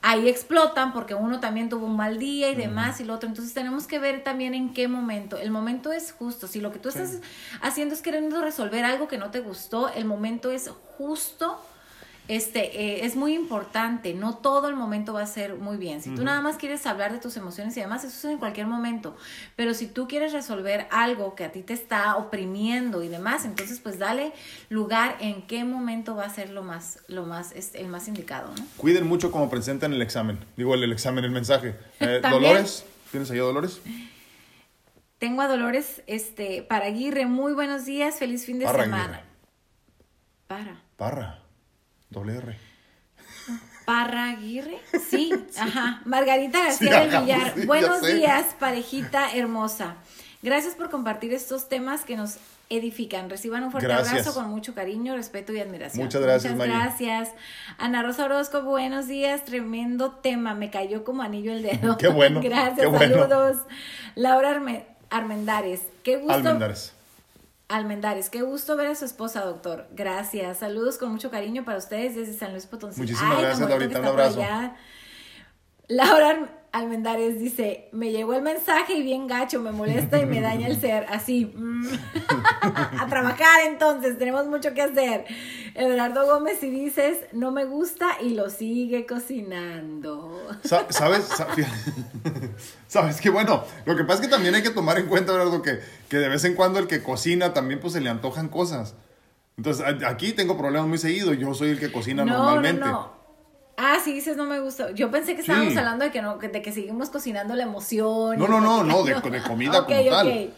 S2: Ahí explotan porque uno también tuvo un mal día y demás y lo otro. Entonces tenemos que ver también en qué momento. El momento es justo. Si lo que tú estás haciendo es queriendo resolver algo que no te gustó, el momento es justo este, eh, es muy importante, no todo el momento va a ser muy bien. Si tú nada más quieres hablar de tus emociones y demás, eso es en cualquier momento. Pero si tú quieres resolver algo que a ti te está oprimiendo y demás, entonces pues dale lugar en qué momento va a ser lo más, lo más, el más indicado, ¿no?
S1: Cuiden mucho cómo presentan el examen. Digo, el, examen, el mensaje. Eh, Dolores, ¿tienes ahí a Dolores?
S2: Tengo a Dolores, este, para Aguirre, muy buenos días, feliz fin de semana. Para.
S1: Para. Doble R.
S2: Parra Aguirre, sí, ajá. Margarita García
S1: Sí,
S2: del
S1: ajá,
S2: Villar.
S1: sí,
S2: Buenos días, parejita hermosa. Gracias por compartir estos temas que nos edifican. Reciban un fuerte
S1: Gracias.
S2: abrazo con mucho cariño, respeto y admiración.
S1: Muchas gracias,
S2: Muchas
S1: Maggie.
S2: gracias. Ana Rosa Orozco, buenos días. Tremendo tema. Me cayó como anillo el dedo.
S1: Qué bueno,
S2: gracias,
S1: qué bueno.
S2: saludos. Laura Arme- Armendares. Qué gusto.
S1: Almendares.
S2: Almendares, qué gusto ver a su esposa, doctor. Gracias. Saludos con mucho cariño para ustedes desde San Luis Potosí.
S1: Muchísimas
S2: Ay,
S1: gracias, Laurita, un abrazo.
S2: Laura Almendares dice, me llegó el mensaje y bien gacho, me molesta y me daña el ser. Así. mm. a trabajar entonces, tenemos mucho que hacer. Eduardo Gómez, si dices, no me gusta y lo sigue cocinando.
S1: Sa- ¿Sabes? Sa- Sabes que bueno, lo que pasa es que también hay que tomar en cuenta, Eduardo, que, que de vez en cuando el que cocina también pues se le antojan cosas. Entonces, aquí tengo problemas muy seguido. Yo soy el que cocina normalmente.
S2: No, no. Ah, sí, dices no me gusta. Yo pensé que estábamos
S1: Sí.
S2: hablando de que no, de que seguimos cocinando la emoción.
S1: No, no, no, no, de, de comida
S2: Ok,
S1: como tal.
S2: ok.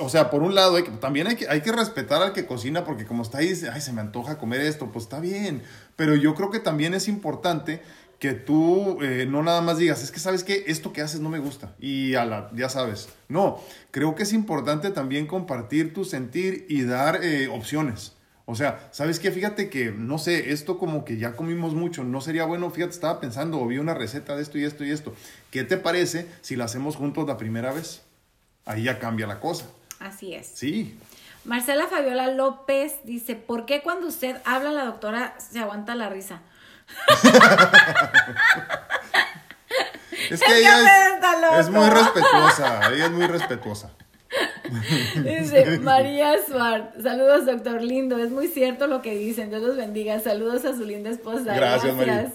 S1: O sea, por un lado, hay que- también hay que, hay que respetar al que cocina porque como está ahí, dice, ay, se me antoja comer esto, pues está bien. Pero yo creo que también es importante que tú eh, no nada más digas, es que sabes que esto que haces no me gusta y a la, ya sabes. No, creo que es importante también compartir tu sentir y dar eh, opciones. O sea, ¿sabes qué? Fíjate que, no sé, esto como que ya comimos mucho, no sería bueno, fíjate, estaba pensando, o vi una receta de esto y esto y esto. ¿Qué te parece si la hacemos juntos la primera vez? Ahí ya cambia la cosa.
S2: Así es.
S1: Sí.
S2: Marcela Fabiola López dice, ¿por qué cuando usted habla la doctora se aguanta la risa?
S1: Es
S2: que
S1: ella es, muy respetuosa, ella es muy respetuosa.
S2: Dice María Suárez, saludos doctor lindo, es muy cierto lo que dicen, Dios los bendiga, saludos a su linda esposa.
S1: Gracias, María.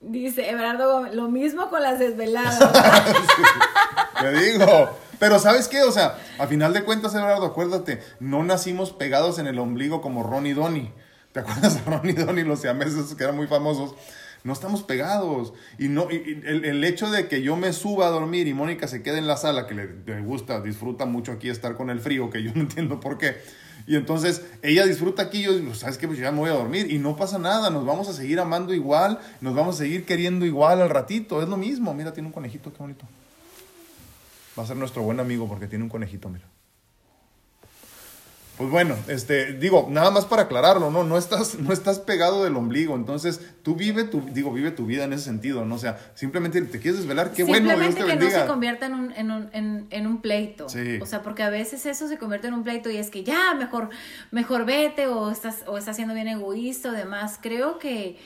S2: Dice Everardo Gómez, lo mismo con las desveladas.
S1: Te digo. Pero ¿sabes qué? O sea, a final de cuentas, Eduardo, acuérdate, no nacimos pegados en el ombligo como Ron y Donnie. ¿Te acuerdas de Ron y Donnie, los siameses que eran muy famosos? No estamos pegados. Y, no, y- y el, el hecho de que yo me suba a dormir y Mónica se quede en la sala, que le, gusta, disfruta mucho aquí estar con el frío, que yo no entiendo por qué. Y entonces ella disfruta aquí, yo digo, ¿sabes qué? Pues ya me voy a dormir y no pasa nada, nos vamos a seguir amando igual, nos vamos a seguir queriendo igual al ratito, es lo mismo. Mira, tiene un conejito, qué bonito. Va a ser nuestro buen amigo porque tiene un conejito, mira. Pues bueno, este, digo, nada más para aclararlo, ¿no? No estás, no estás pegado del ombligo, entonces tú vive tu, digo, vive tu vida en ese sentido, ¿no? O sea, simplemente te quieres desvelar, qué bueno, Dios
S2: Simplemente
S1: te
S2: que no
S1: bendiga.
S2: se convierta en un, en un, en, en un pleito.
S1: Sí.
S2: O sea, porque a veces eso se convierte en un pleito y es que ya, mejor, mejor vete o estás, o estás siendo bien egoísta o demás. Creo que,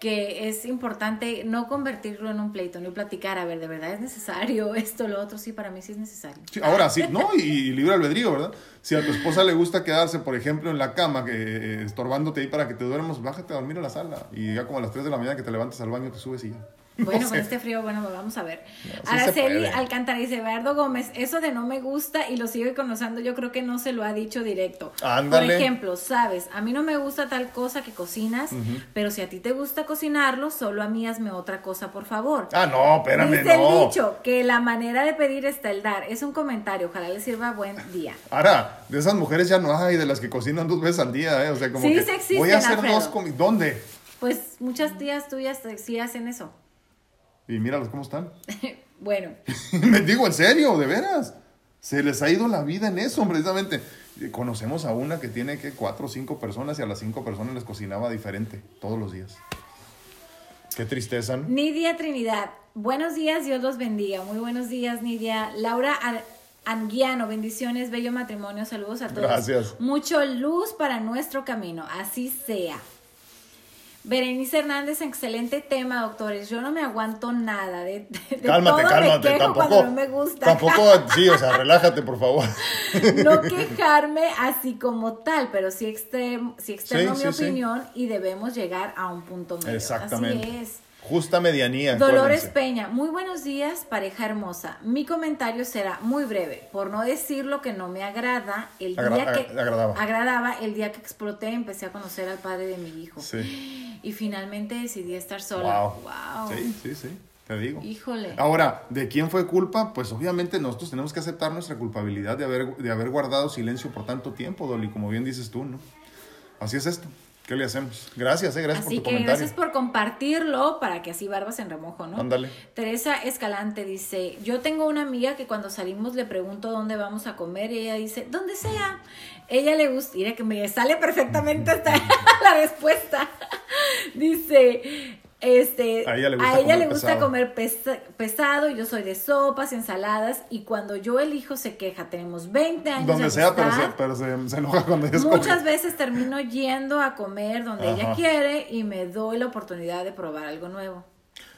S2: que es importante no convertirlo en un pleito, ni platicar, a ver, de verdad es necesario esto, lo otro, sí, para mí sí es necesario.
S1: Ahora sí, no, y, y libre albedrío, ¿verdad? Si a tu esposa le gusta quedarse, por ejemplo, en la cama, que, eh, estorbándote ahí para que te duermas, bájate a dormir a la sala. Y ya como a las 3 de la mañana que te levantes al baño, te subes y ya.
S2: Bueno,
S1: No
S2: con este frío, bueno, vamos a ver.
S1: No, se
S2: Araceli. Alcántara dice, Eduardo Gómez, eso de no me gusta y lo sigue conociendo, yo creo que no se lo ha dicho directo.
S1: Ándale.
S2: Por ejemplo, sabes, a mí no me gusta tal cosa que cocinas, pero si a ti te gusta cocinarlo, solo a mí hazme otra cosa, por favor.
S1: Ah, no, espérame,
S2: Dice
S1: no.
S2: el dicho que la manera de pedir está el dar. Es un comentario, ojalá le sirva buen día.
S1: Ahora, de esas mujeres ya no hay, de las que cocinan dos veces al día, ¿eh? O sea, como
S2: Sí,
S1: que
S2: sí existen,
S1: voy a hacer
S2: Alfredo.
S1: dos comidas. ¿Dónde?
S2: Pues muchas tías tuyas sí hacen eso.
S1: Y míralos cómo están.
S2: bueno,
S1: Me digo, en serio, de veras. Se les ha ido la vida en eso, precisamente. Conocemos a una que tiene que cuatro o cinco personas y a las cinco personas les cocinaba diferente todos los días. Qué tristeza, ¿no?
S2: Nidia Trinidad, buenos días, Dios los bendiga. Muy buenos días, Nidia. Laura Ar- Anguiano, bendiciones, bello matrimonio, saludos a todos.
S1: Gracias.
S2: Mucho luz para nuestro camino, así sea. Berenice Hernández, excelente tema, doctores. Yo no me aguanto nada. De, de-
S1: Cálmate,
S2: todo me
S1: cálmate.
S2: quejo
S1: Tampoco.
S2: no me gusta.
S1: Tampoco, sí, o sea, relájate, por favor.
S2: no quejarme así como tal, pero sí, extrem, sí externo
S1: Sí,
S2: mi
S1: sí,
S2: opinión y debemos llegar a un punto medio.
S1: Exactamente.
S2: Así es.
S1: Justa medianía.
S2: Dolores
S1: acuérdense.
S2: Peña, muy buenos días, pareja hermosa. Mi comentario será muy breve, por no decir lo que no me agrada. El
S1: Agra-
S2: día que
S1: ag- agradaba.
S2: agradaba, el día que exploté, empecé a conocer al padre de mi hijo.
S1: Sí.
S2: Y finalmente decidí estar sola.
S1: Wow.
S2: Wow.
S1: Sí, sí, sí. Te digo.
S2: Híjole.
S1: Ahora, ¿de quién fue culpa? Pues obviamente nosotros tenemos que aceptar nuestra culpabilidad de haber, de haber guardado silencio por tanto tiempo, Dolly, como bien dices tú, ¿no? Así es esto. ¿Qué le hacemos? Gracias, eh, gracias
S2: Así
S1: por tu
S2: que
S1: comentario.
S2: gracias por compartirlo para que así barbas en remojo, ¿no?
S1: Ándale.
S2: Teresa Escalante dice, yo tengo una amiga que cuando salimos le pregunto dónde vamos a comer y ella dice, donde sea. Ella le gusta, mira que me sale perfectamente hasta la respuesta. dice, este,
S1: A ella le gusta comer pesado.
S2: comer pesa- pesado, yo soy de sopas, ensaladas y cuando yo elijo se queja, tenemos 20 años
S1: Donde
S2: de
S1: sea, pero, se, pero se, se enoja cuando ella escoge.
S2: Muchas veces termino yendo a comer donde ella quiere y me doy la oportunidad de probar algo nuevo.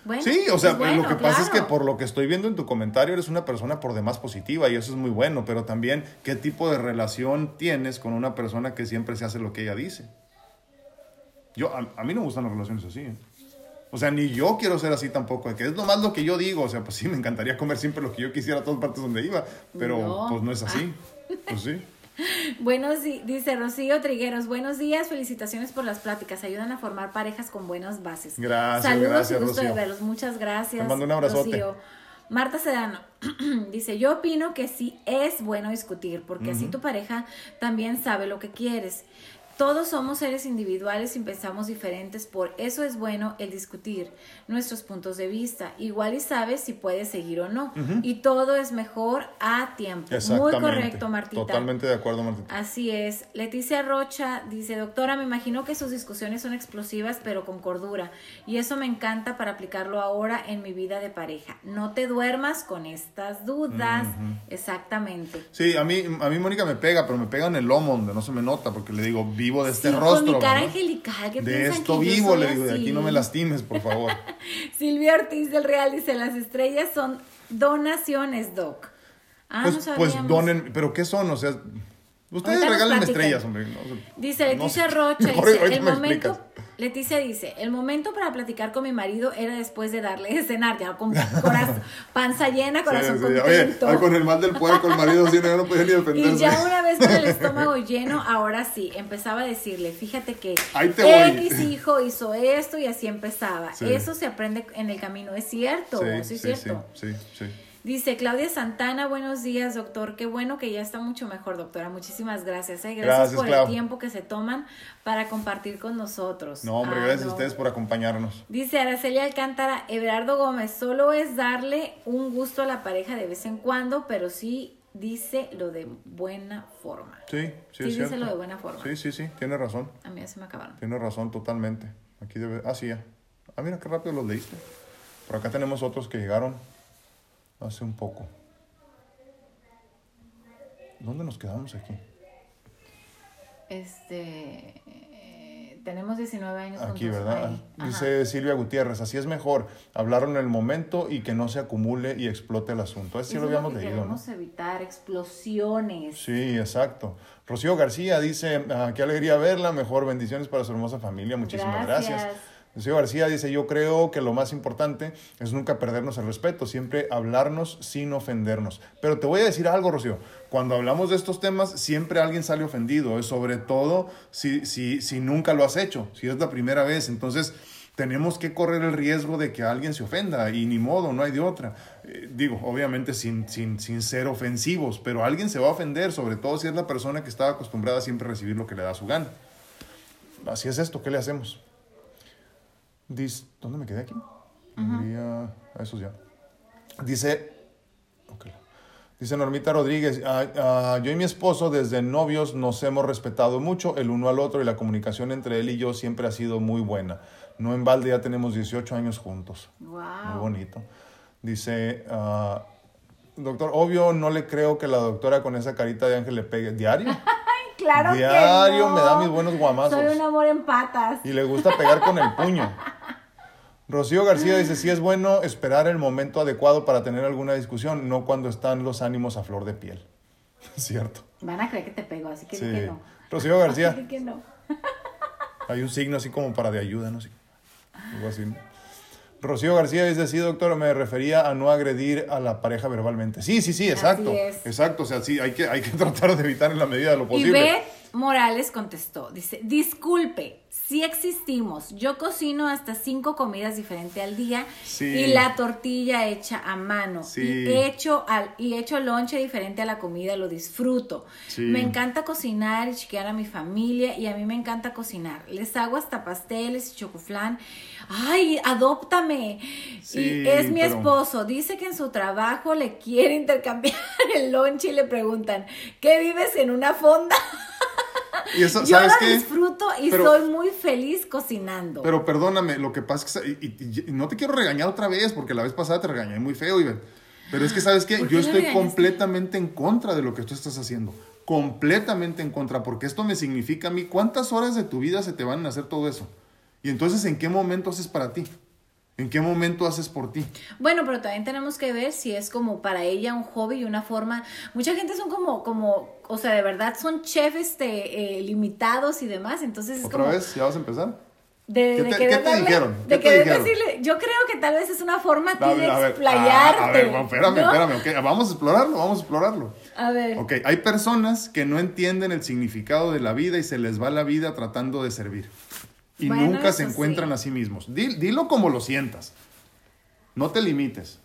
S2: Bueno,
S1: Sí, o sea,
S2: es bueno,
S1: lo que pasa es que por lo que estoy viendo en tu comentario eres una persona por demás positiva y eso es muy bueno, pero también qué tipo de relación tienes con una persona que siempre se hace lo que ella dice. Yo, a, a mí no me gustan las relaciones así. ¿eh? O sea, ni yo quiero ser así tampoco, que es nomás lo que yo digo. O sea, pues sí, me encantaría comer siempre lo que yo quisiera a todas partes donde iba, pero
S2: No.
S1: pues no es así. Pues sí.
S2: Buenos di- dice Rocío Trigueros, buenos días, felicitaciones por las pláticas, ayudan a formar parejas con buenas bases.
S1: Gracias,
S2: Saludos
S1: gracias,
S2: y gusto
S1: Rocío.
S2: de verlos, muchas gracias.
S1: Te mando un abrazote.
S2: Rocío. Marta Sedano dice, yo opino que sí es bueno discutir, porque así tu pareja también sabe lo que quieres. Todos somos seres individuales y pensamos diferentes, por eso es bueno el discutir nuestros puntos de vista. Igual y sabes si puedes seguir o no. Y todo es mejor a tiempo. Muy correcto, Martita.
S1: Totalmente de acuerdo, Martita.
S2: Así es. Leticia Rocha dice, doctora, me imagino que sus discusiones son explosivas, pero con cordura. Y eso me encanta para aplicarlo ahora en mi vida de pareja. No te duermas con estas dudas. Exactamente.
S1: Sí, a mí, a mí Mónica me pega, pero me pega en el lomo donde no se me nota, porque le digo, vivo de este
S2: Sí,
S1: rostro.
S2: con mi cara
S1: ¿no?
S2: angelical. ¿qué
S1: De esto
S2: que
S1: vivo, le digo, de aquí
S2: así?
S1: no me lastimes, por favor.
S2: Silvia Ortiz del Real dice, las estrellas son donaciones, Doc. Ah,
S1: pues,
S2: no
S1: pues donen, pero ¿qué son? O sea, ustedes
S2: platican.
S1: estrellas, hombre. no,
S2: Dice Leticia. Rocha, dice, el
S1: me
S2: momento. Leticia dice, el momento para platicar con mi marido era después de darle de cenar, ya con corazón, panza llena, corazón
S1: Sí, sí, Oye,
S2: contento.
S1: ay, con el mal del puerco, el marido sí, no, no podía ni
S2: y
S1: defenderse.
S2: ya una vez con el estómago lleno, ahora sí, empezaba a decirle, fíjate que. X hijo hizo esto y así empezaba. Eso se aprende en el camino, es cierto, sí, es cierto.
S1: Sí, sí, sí.
S2: Dice Claudia Santana, buenos días, doctor. Qué bueno que ya está mucho mejor, doctora. Muchísimas gracias. ¿eh? Gracias,
S1: Gracias,
S2: por
S1: Clau.
S2: el tiempo que se toman para compartir con nosotros.
S1: No, hombre,
S2: Ah,
S1: gracias
S2: no.
S1: a ustedes por acompañarnos.
S2: Dice Araceli Alcántara, Everardo Gómez, solo es darle un gusto a la pareja de vez en cuando, pero sí dice lo de buena forma.
S1: Sí, sí,
S2: Sí,
S1: es
S2: díselo
S1: cierto.
S2: de buena forma.
S1: Sí, sí, sí, tiene razón.
S2: A mí ya se me acabaron.
S1: Tiene razón totalmente. Aquí debe... Ah, sí, ya. Ah, mira qué rápido los leíste. Por acá tenemos otros que llegaron hace un poco. ¿Dónde nos quedamos aquí?
S2: Este, eh, tenemos 19 años
S1: Aquí. ¿verdad? Dice Silvia Gutiérrez, así es mejor, hablarlo en el momento y que no se acumule y explote el asunto. Ese sí
S2: Eso
S1: lo habíamos
S2: que
S1: leído, ¿no?
S2: queremos evitar explosiones.
S1: Sí, exacto. Rocío García dice, ah, qué alegría verla, mejor bendiciones para su hermosa familia, muchísimas gracias.
S2: Gracias.
S1: Rocío García dice, yo creo que lo más importante es nunca perdernos el respeto, siempre hablarnos sin ofendernos. Pero te voy a decir algo, Rocío, cuando hablamos de estos temas, siempre alguien sale ofendido, sobre todo si, si, si nunca lo has hecho, si es la primera vez. Entonces, tenemos que correr el riesgo de que alguien se ofenda y ni modo, no hay de otra. Eh, digo, obviamente sin, sin, sin ser ofensivos, pero alguien se va a ofender, sobre todo si es la persona que está acostumbrada a siempre recibir lo que le da su gana. Así es esto, ¿qué le hacemos? Dice, ¿dónde me quedé aquí? Diría, a esos ya. Dice, ok. dice Normita Rodríguez, "Ah, ah, yo y mi esposo desde novios nos hemos respetado mucho el uno al otro y la comunicación entre él y yo siempre ha sido muy buena. No en balde ya tenemos 18 años juntos. Muy
S2: Wow.
S1: bonito. Dice, ah, doctor, obvio no le creo que la doctora con esa carita de ángel le pegue. ¿Diario?
S2: Claro
S1: Diario
S2: que no.
S1: me da mis buenos guamazos.
S2: Soy un amor en patas.
S1: Y le gusta pegar con el puño. Rocío García dice, sí es bueno esperar el momento adecuado para tener alguna discusión, no cuando están los ánimos a flor de piel. Cierto.
S2: Van a creer que te pego, así que
S1: Sí.
S2: que no.
S1: Rocío García,
S2: Di que no.
S1: hay un signo así como para de ayuda, no sé. Algo así. ¿no? Rocío García dice, sí, doctor, me refería a no agredir a la pareja verbalmente. Sí, sí, sí, exacto.
S2: es.
S1: Exacto, o sea, sí, hay que, hay que tratar de evitar en la medida de lo
S2: Y
S1: posible.
S2: ve Morales contestó, dice, disculpe, sí existimos. Yo cocino hasta cinco comidas diferentes al día
S1: Sí.
S2: y la tortilla hecha a mano.
S1: Sí.
S2: Y hecho al, y hecho lonche diferente a la comida, lo disfruto.
S1: Sí.
S2: Me encanta cocinar y chiquear a mi familia y a mí me encanta cocinar. Les hago hasta pasteles y chocoflán. Ay, adóptame. Y es mi
S1: pero-
S2: esposo. Dice que en su trabajo le quiere intercambiar el lonche y le preguntan, ¿qué vives en una fonda?
S1: Y eso,
S2: Yo
S1: ¿sabes qué?
S2: disfruto y
S1: Pero-
S2: soy muy feliz cocinando.
S1: Pero perdóname, lo que pasa es que... y- y- y no te quiero regañar otra vez, porque la vez pasada te regañé muy feo, Iber. Pero es que, ¿sabes qué?
S2: ¿Por qué
S1: Yo estoy
S2: regañaste?
S1: completamente en contra de lo que tú estás haciendo. Completamente en contra, porque esto me significa a mí cuántas horas de tu vida se te van a hacer todo eso. Y entonces, ¿en qué momento haces para ti? ¿En qué momento haces por ti?
S2: Bueno, pero también tenemos que ver si es como para ella un hobby y una forma. Mucha gente son como, como, o sea, de verdad son chefs este, eh, limitados y demás. Entonces es
S1: ¿Otra
S2: como
S1: vez? ¿Ya vas a empezar?
S2: de,
S1: ¿Qué te- qué te dijeron?
S2: de decirle. Yo creo que tal vez es una forma a de
S1: a
S2: explayarte.
S1: a ver, bueno, espérame,
S2: ¿no?
S1: espérame, vamos a explorarlo, vamos a explorarlo.
S2: A ver.
S1: Ok, hay personas que no entienden el significado de la vida y se les va la vida tratando de servir. Y
S2: Bueno,
S1: nunca se encuentran
S2: sí.
S1: a sí mismos. Di- dilo como lo sientas. No te limites.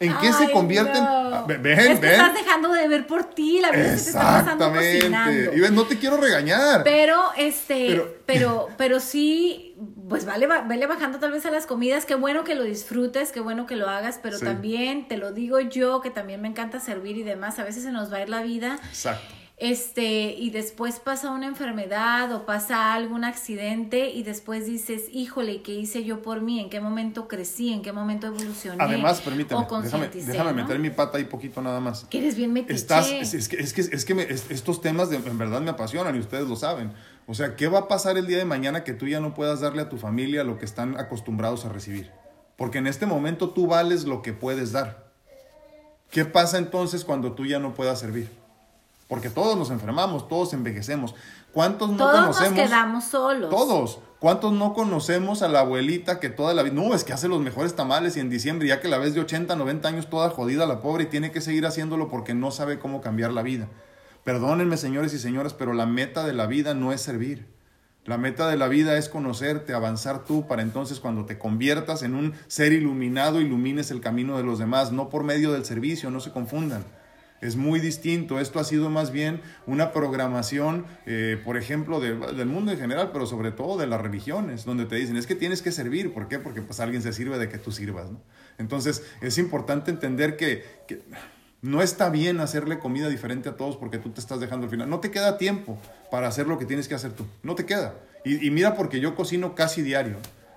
S1: ¿En qué se convierten?
S2: no.
S1: Ah, ve- Ven,
S2: es que
S1: ven.
S2: estás dejando de ver por ti, la vida se te está pasando cocinando.
S1: Exactamente. Y ven, no te quiero regañar.
S2: Pero, este,
S1: Pero-
S2: pero, pero, sí, pues vale, va- vele bajando tal vez a las comidas. Qué bueno que lo disfrutes, qué bueno que lo hagas, pero
S1: Sí.
S2: también, te lo digo yo, que también me encanta servir y demás. A veces se nos va a ir la vida.
S1: Exacto.
S2: Este, y después pasa una enfermedad o pasa algún accidente y después dices, híjole, ¿qué hice yo por mí? ¿En qué momento crecí? ¿En qué momento evolucioné?
S1: Además, permíteme, déjame, déjame
S2: ¿no?
S1: meter mi pata ahí poquito nada más.
S2: Que eres bien metiche.
S1: Estás, es, es que, es que, es que me- es- estos temas de- en verdad me apasionan y ustedes lo saben. O sea, ¿qué va a pasar el día de mañana que tú ya no puedas darle a tu familia lo que están acostumbrados a recibir? Porque en este momento tú vales lo que puedes dar. ¿Qué pasa entonces cuando tú ya no puedas servir? Porque todos nos enfermamos, todos envejecemos. ¿Cuántos no
S2: Todos nos
S1: conocemos?
S2: quedamos solos.
S1: Todos. ¿Cuántos no conocemos a la abuelita que toda la vida, no, es que hace los mejores tamales y en diciembre, ya que la ves de 80, 90 años toda jodida la pobre y tiene que seguir haciéndolo porque no sabe cómo cambiar la vida? Perdónenme, señores y señoras, pero la meta de la vida no es servir. La meta de la vida es conocerte, avanzar tú, para entonces cuando te conviertas en un ser iluminado, ilumines el camino de los demás, no por medio del servicio, no se confundan. Es muy distinto. Esto ha sido más bien una programación, eh, por ejemplo, de- del mundo en general, pero sobre todo de las religiones, donde te dicen, es que tienes que servir. ¿Por qué? Porque pues alguien se sirve de que tú sirvas. ¿no? Entonces, es importante entender que, que no está bien hacerle comida diferente a todos porque tú te estás dejando al final. No te queda tiempo para hacer lo que tienes que hacer tú. No te queda. Y, y mira porque yo cocino casi diario.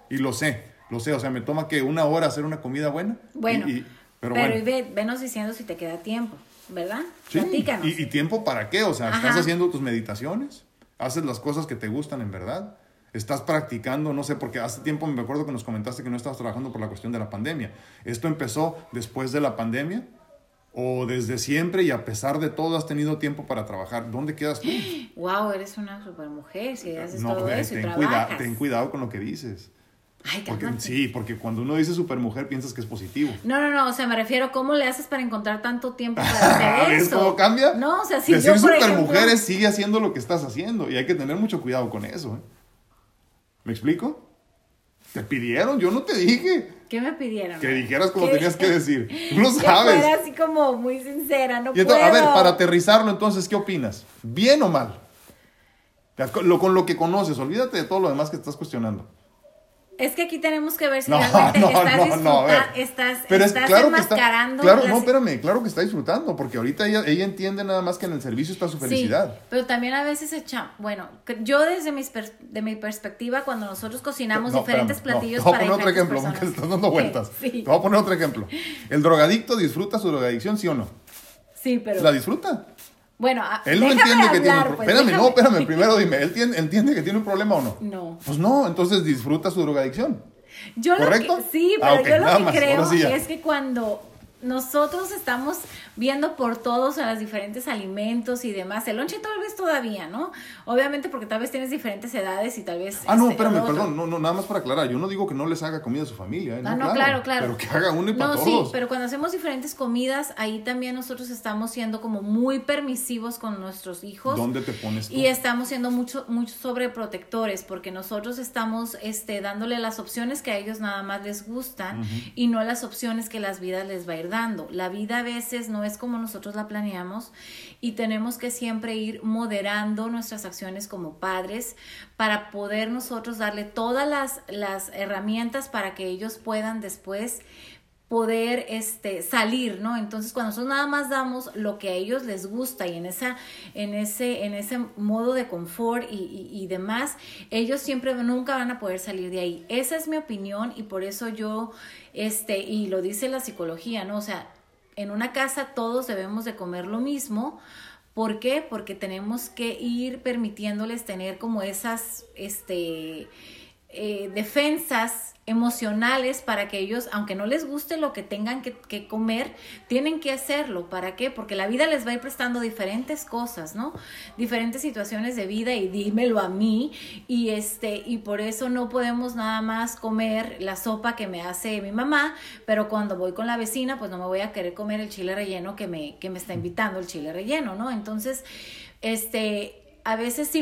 S1: Y lo sé, lo sé. O sea, me toma que una hora hacer una comida buena.
S2: Bueno,
S1: Y- y-
S2: pero,
S1: pero bueno.
S2: y ve- venos diciendo si te queda tiempo, ¿verdad?
S1: Sí,
S2: Platícanos.
S1: ¿Y, y tiempo para qué? O sea, ¿estás haciendo tus meditaciones? ¿Haces las cosas que te gustan en verdad? ¿Estás practicando? No sé, porque hace tiempo me acuerdo que nos comentaste que no estabas trabajando por la cuestión de la pandemia. ¿Esto empezó después de la pandemia? ¿O desde siempre y a pesar de todo has tenido tiempo para trabajar? ¿Dónde quedas tú?
S2: Wow, eres una super mujer si haces
S1: No,
S2: todo eso y
S1: ten, cuida-
S2: trabajas.
S1: ten cuidado con lo que dices.
S2: Ay,
S1: Porque, sí, porque cuando uno dice supermujer piensas que es positivo.
S2: No, no, no, o sea, me refiero, ¿cómo le haces para encontrar tanto tiempo para hacer
S1: ¿Ves
S2: eso?
S1: cómo cambia?
S2: No, o sea, si
S1: Decir
S2: yo, por ejemplo...
S1: supermujeres sigue haciendo lo que estás haciendo y hay que tener mucho cuidado con eso. ¿eh? ¿Me explico? Te pidieron, yo no te dije
S2: ¿Qué me pidieron?
S1: que dijeras como
S2: ¿Qué?
S1: tenías que decir. Tú lo sabes.
S2: fuera así como muy sincera, no
S1: entonces, a
S2: puedo.
S1: ver, para aterrizarlo entonces, ¿qué opinas? ¿Bien o mal? Lo- Con lo que conoces, olvídate de todo lo demás que estás cuestionando.
S2: Es que aquí tenemos que ver si
S1: No,
S2: realmente
S1: no,
S2: estás
S1: no, no, a
S2: disfrutando,
S1: ver.
S2: estás,
S1: Pero es
S2: estás
S1: claro que está.
S2: enmascarando
S1: Claro, no, espérame, claro que está disfrutando, porque ahorita ella, ella entiende nada más que en el servicio está su felicidad.
S2: Sí, pero también a veces echa, bueno, yo desde mis per- de mi perspectiva, cuando nosotros cocinamos
S1: No,
S2: diferentes
S1: espérame, no,
S2: platillos
S1: te voy a
S2: para
S1: poner otro
S2: diferentes
S1: ejemplo, porque
S2: personas.
S1: estás dando vueltas.
S2: Sí,
S1: Te voy a poner otro ejemplo. ¿El drogadicto disfruta su drogadicción, sí o no?
S2: sí, pero
S1: ¿La disfruta?
S2: Bueno, a-
S1: Él no entiende que tiene un
S2: hablar,
S1: pro-
S2: pues,
S1: Espérame, no, espérame, primero dime, ¿él tiene- entiende que tiene un problema o no?
S2: No.
S1: Pues no, entonces disfruta su drogadicción.
S2: Yo
S1: ¿Correcto?
S2: Lo que, sí,
S1: Ah,
S2: pero yo lo que
S1: más,
S2: creo
S1: sí
S2: es que cuando nosotros estamos viendo por todos a los diferentes alimentos y demás. El lonche tal vez todavía, ¿no? Obviamente porque tal vez tienes diferentes edades y tal vez...
S1: Ah, no,
S2: este,
S1: espérame, perdón, no, no, nada más para aclarar. Yo no digo que no les haga comida a su familia, ¿eh?
S2: Ah, no, claro, claro.
S1: Pero que haga uno y para
S2: No,
S1: todos.
S2: sí, pero cuando hacemos diferentes comidas, ahí también nosotros estamos siendo como muy permisivos con nuestros hijos.
S1: ¿Dónde te pones tú?
S2: Y estamos siendo mucho, mucho sobreprotectores porque nosotros estamos este, dándole las opciones que a ellos nada más les gustan y no las opciones que las vidas les va a ir La vida a veces no es como nosotros la planeamos y tenemos que siempre ir moderando nuestras acciones como padres para poder nosotros darle todas las, las herramientas para que ellos puedan después poder este salir, ¿no? Entonces, cuando nosotros nada más damos lo que a ellos les gusta y en esa en ese en ese modo de confort y, y, demás, ellos siempre nunca van a poder salir de ahí. Esa es mi opinión y por eso yo este y lo dice la psicología, ¿no? O sea, en una casa todos debemos de comer lo mismo. ¿Por qué? Porque tenemos que ir permitiéndoles tener como esas este eh, defensas emocionales para que ellos, aunque no les guste lo que tengan que, que, comer, tienen que hacerlo. ¿Para qué? Porque la vida les va a ir prestando diferentes cosas, ¿no? Diferentes situaciones de vida y dímelo a mí. Y este, y por eso no podemos nada más comer la sopa que me hace mi mamá, pero cuando voy con la vecina, pues no me voy a querer comer el chile relleno que me, que me está invitando el chile relleno, ¿no? Entonces, este, a veces sí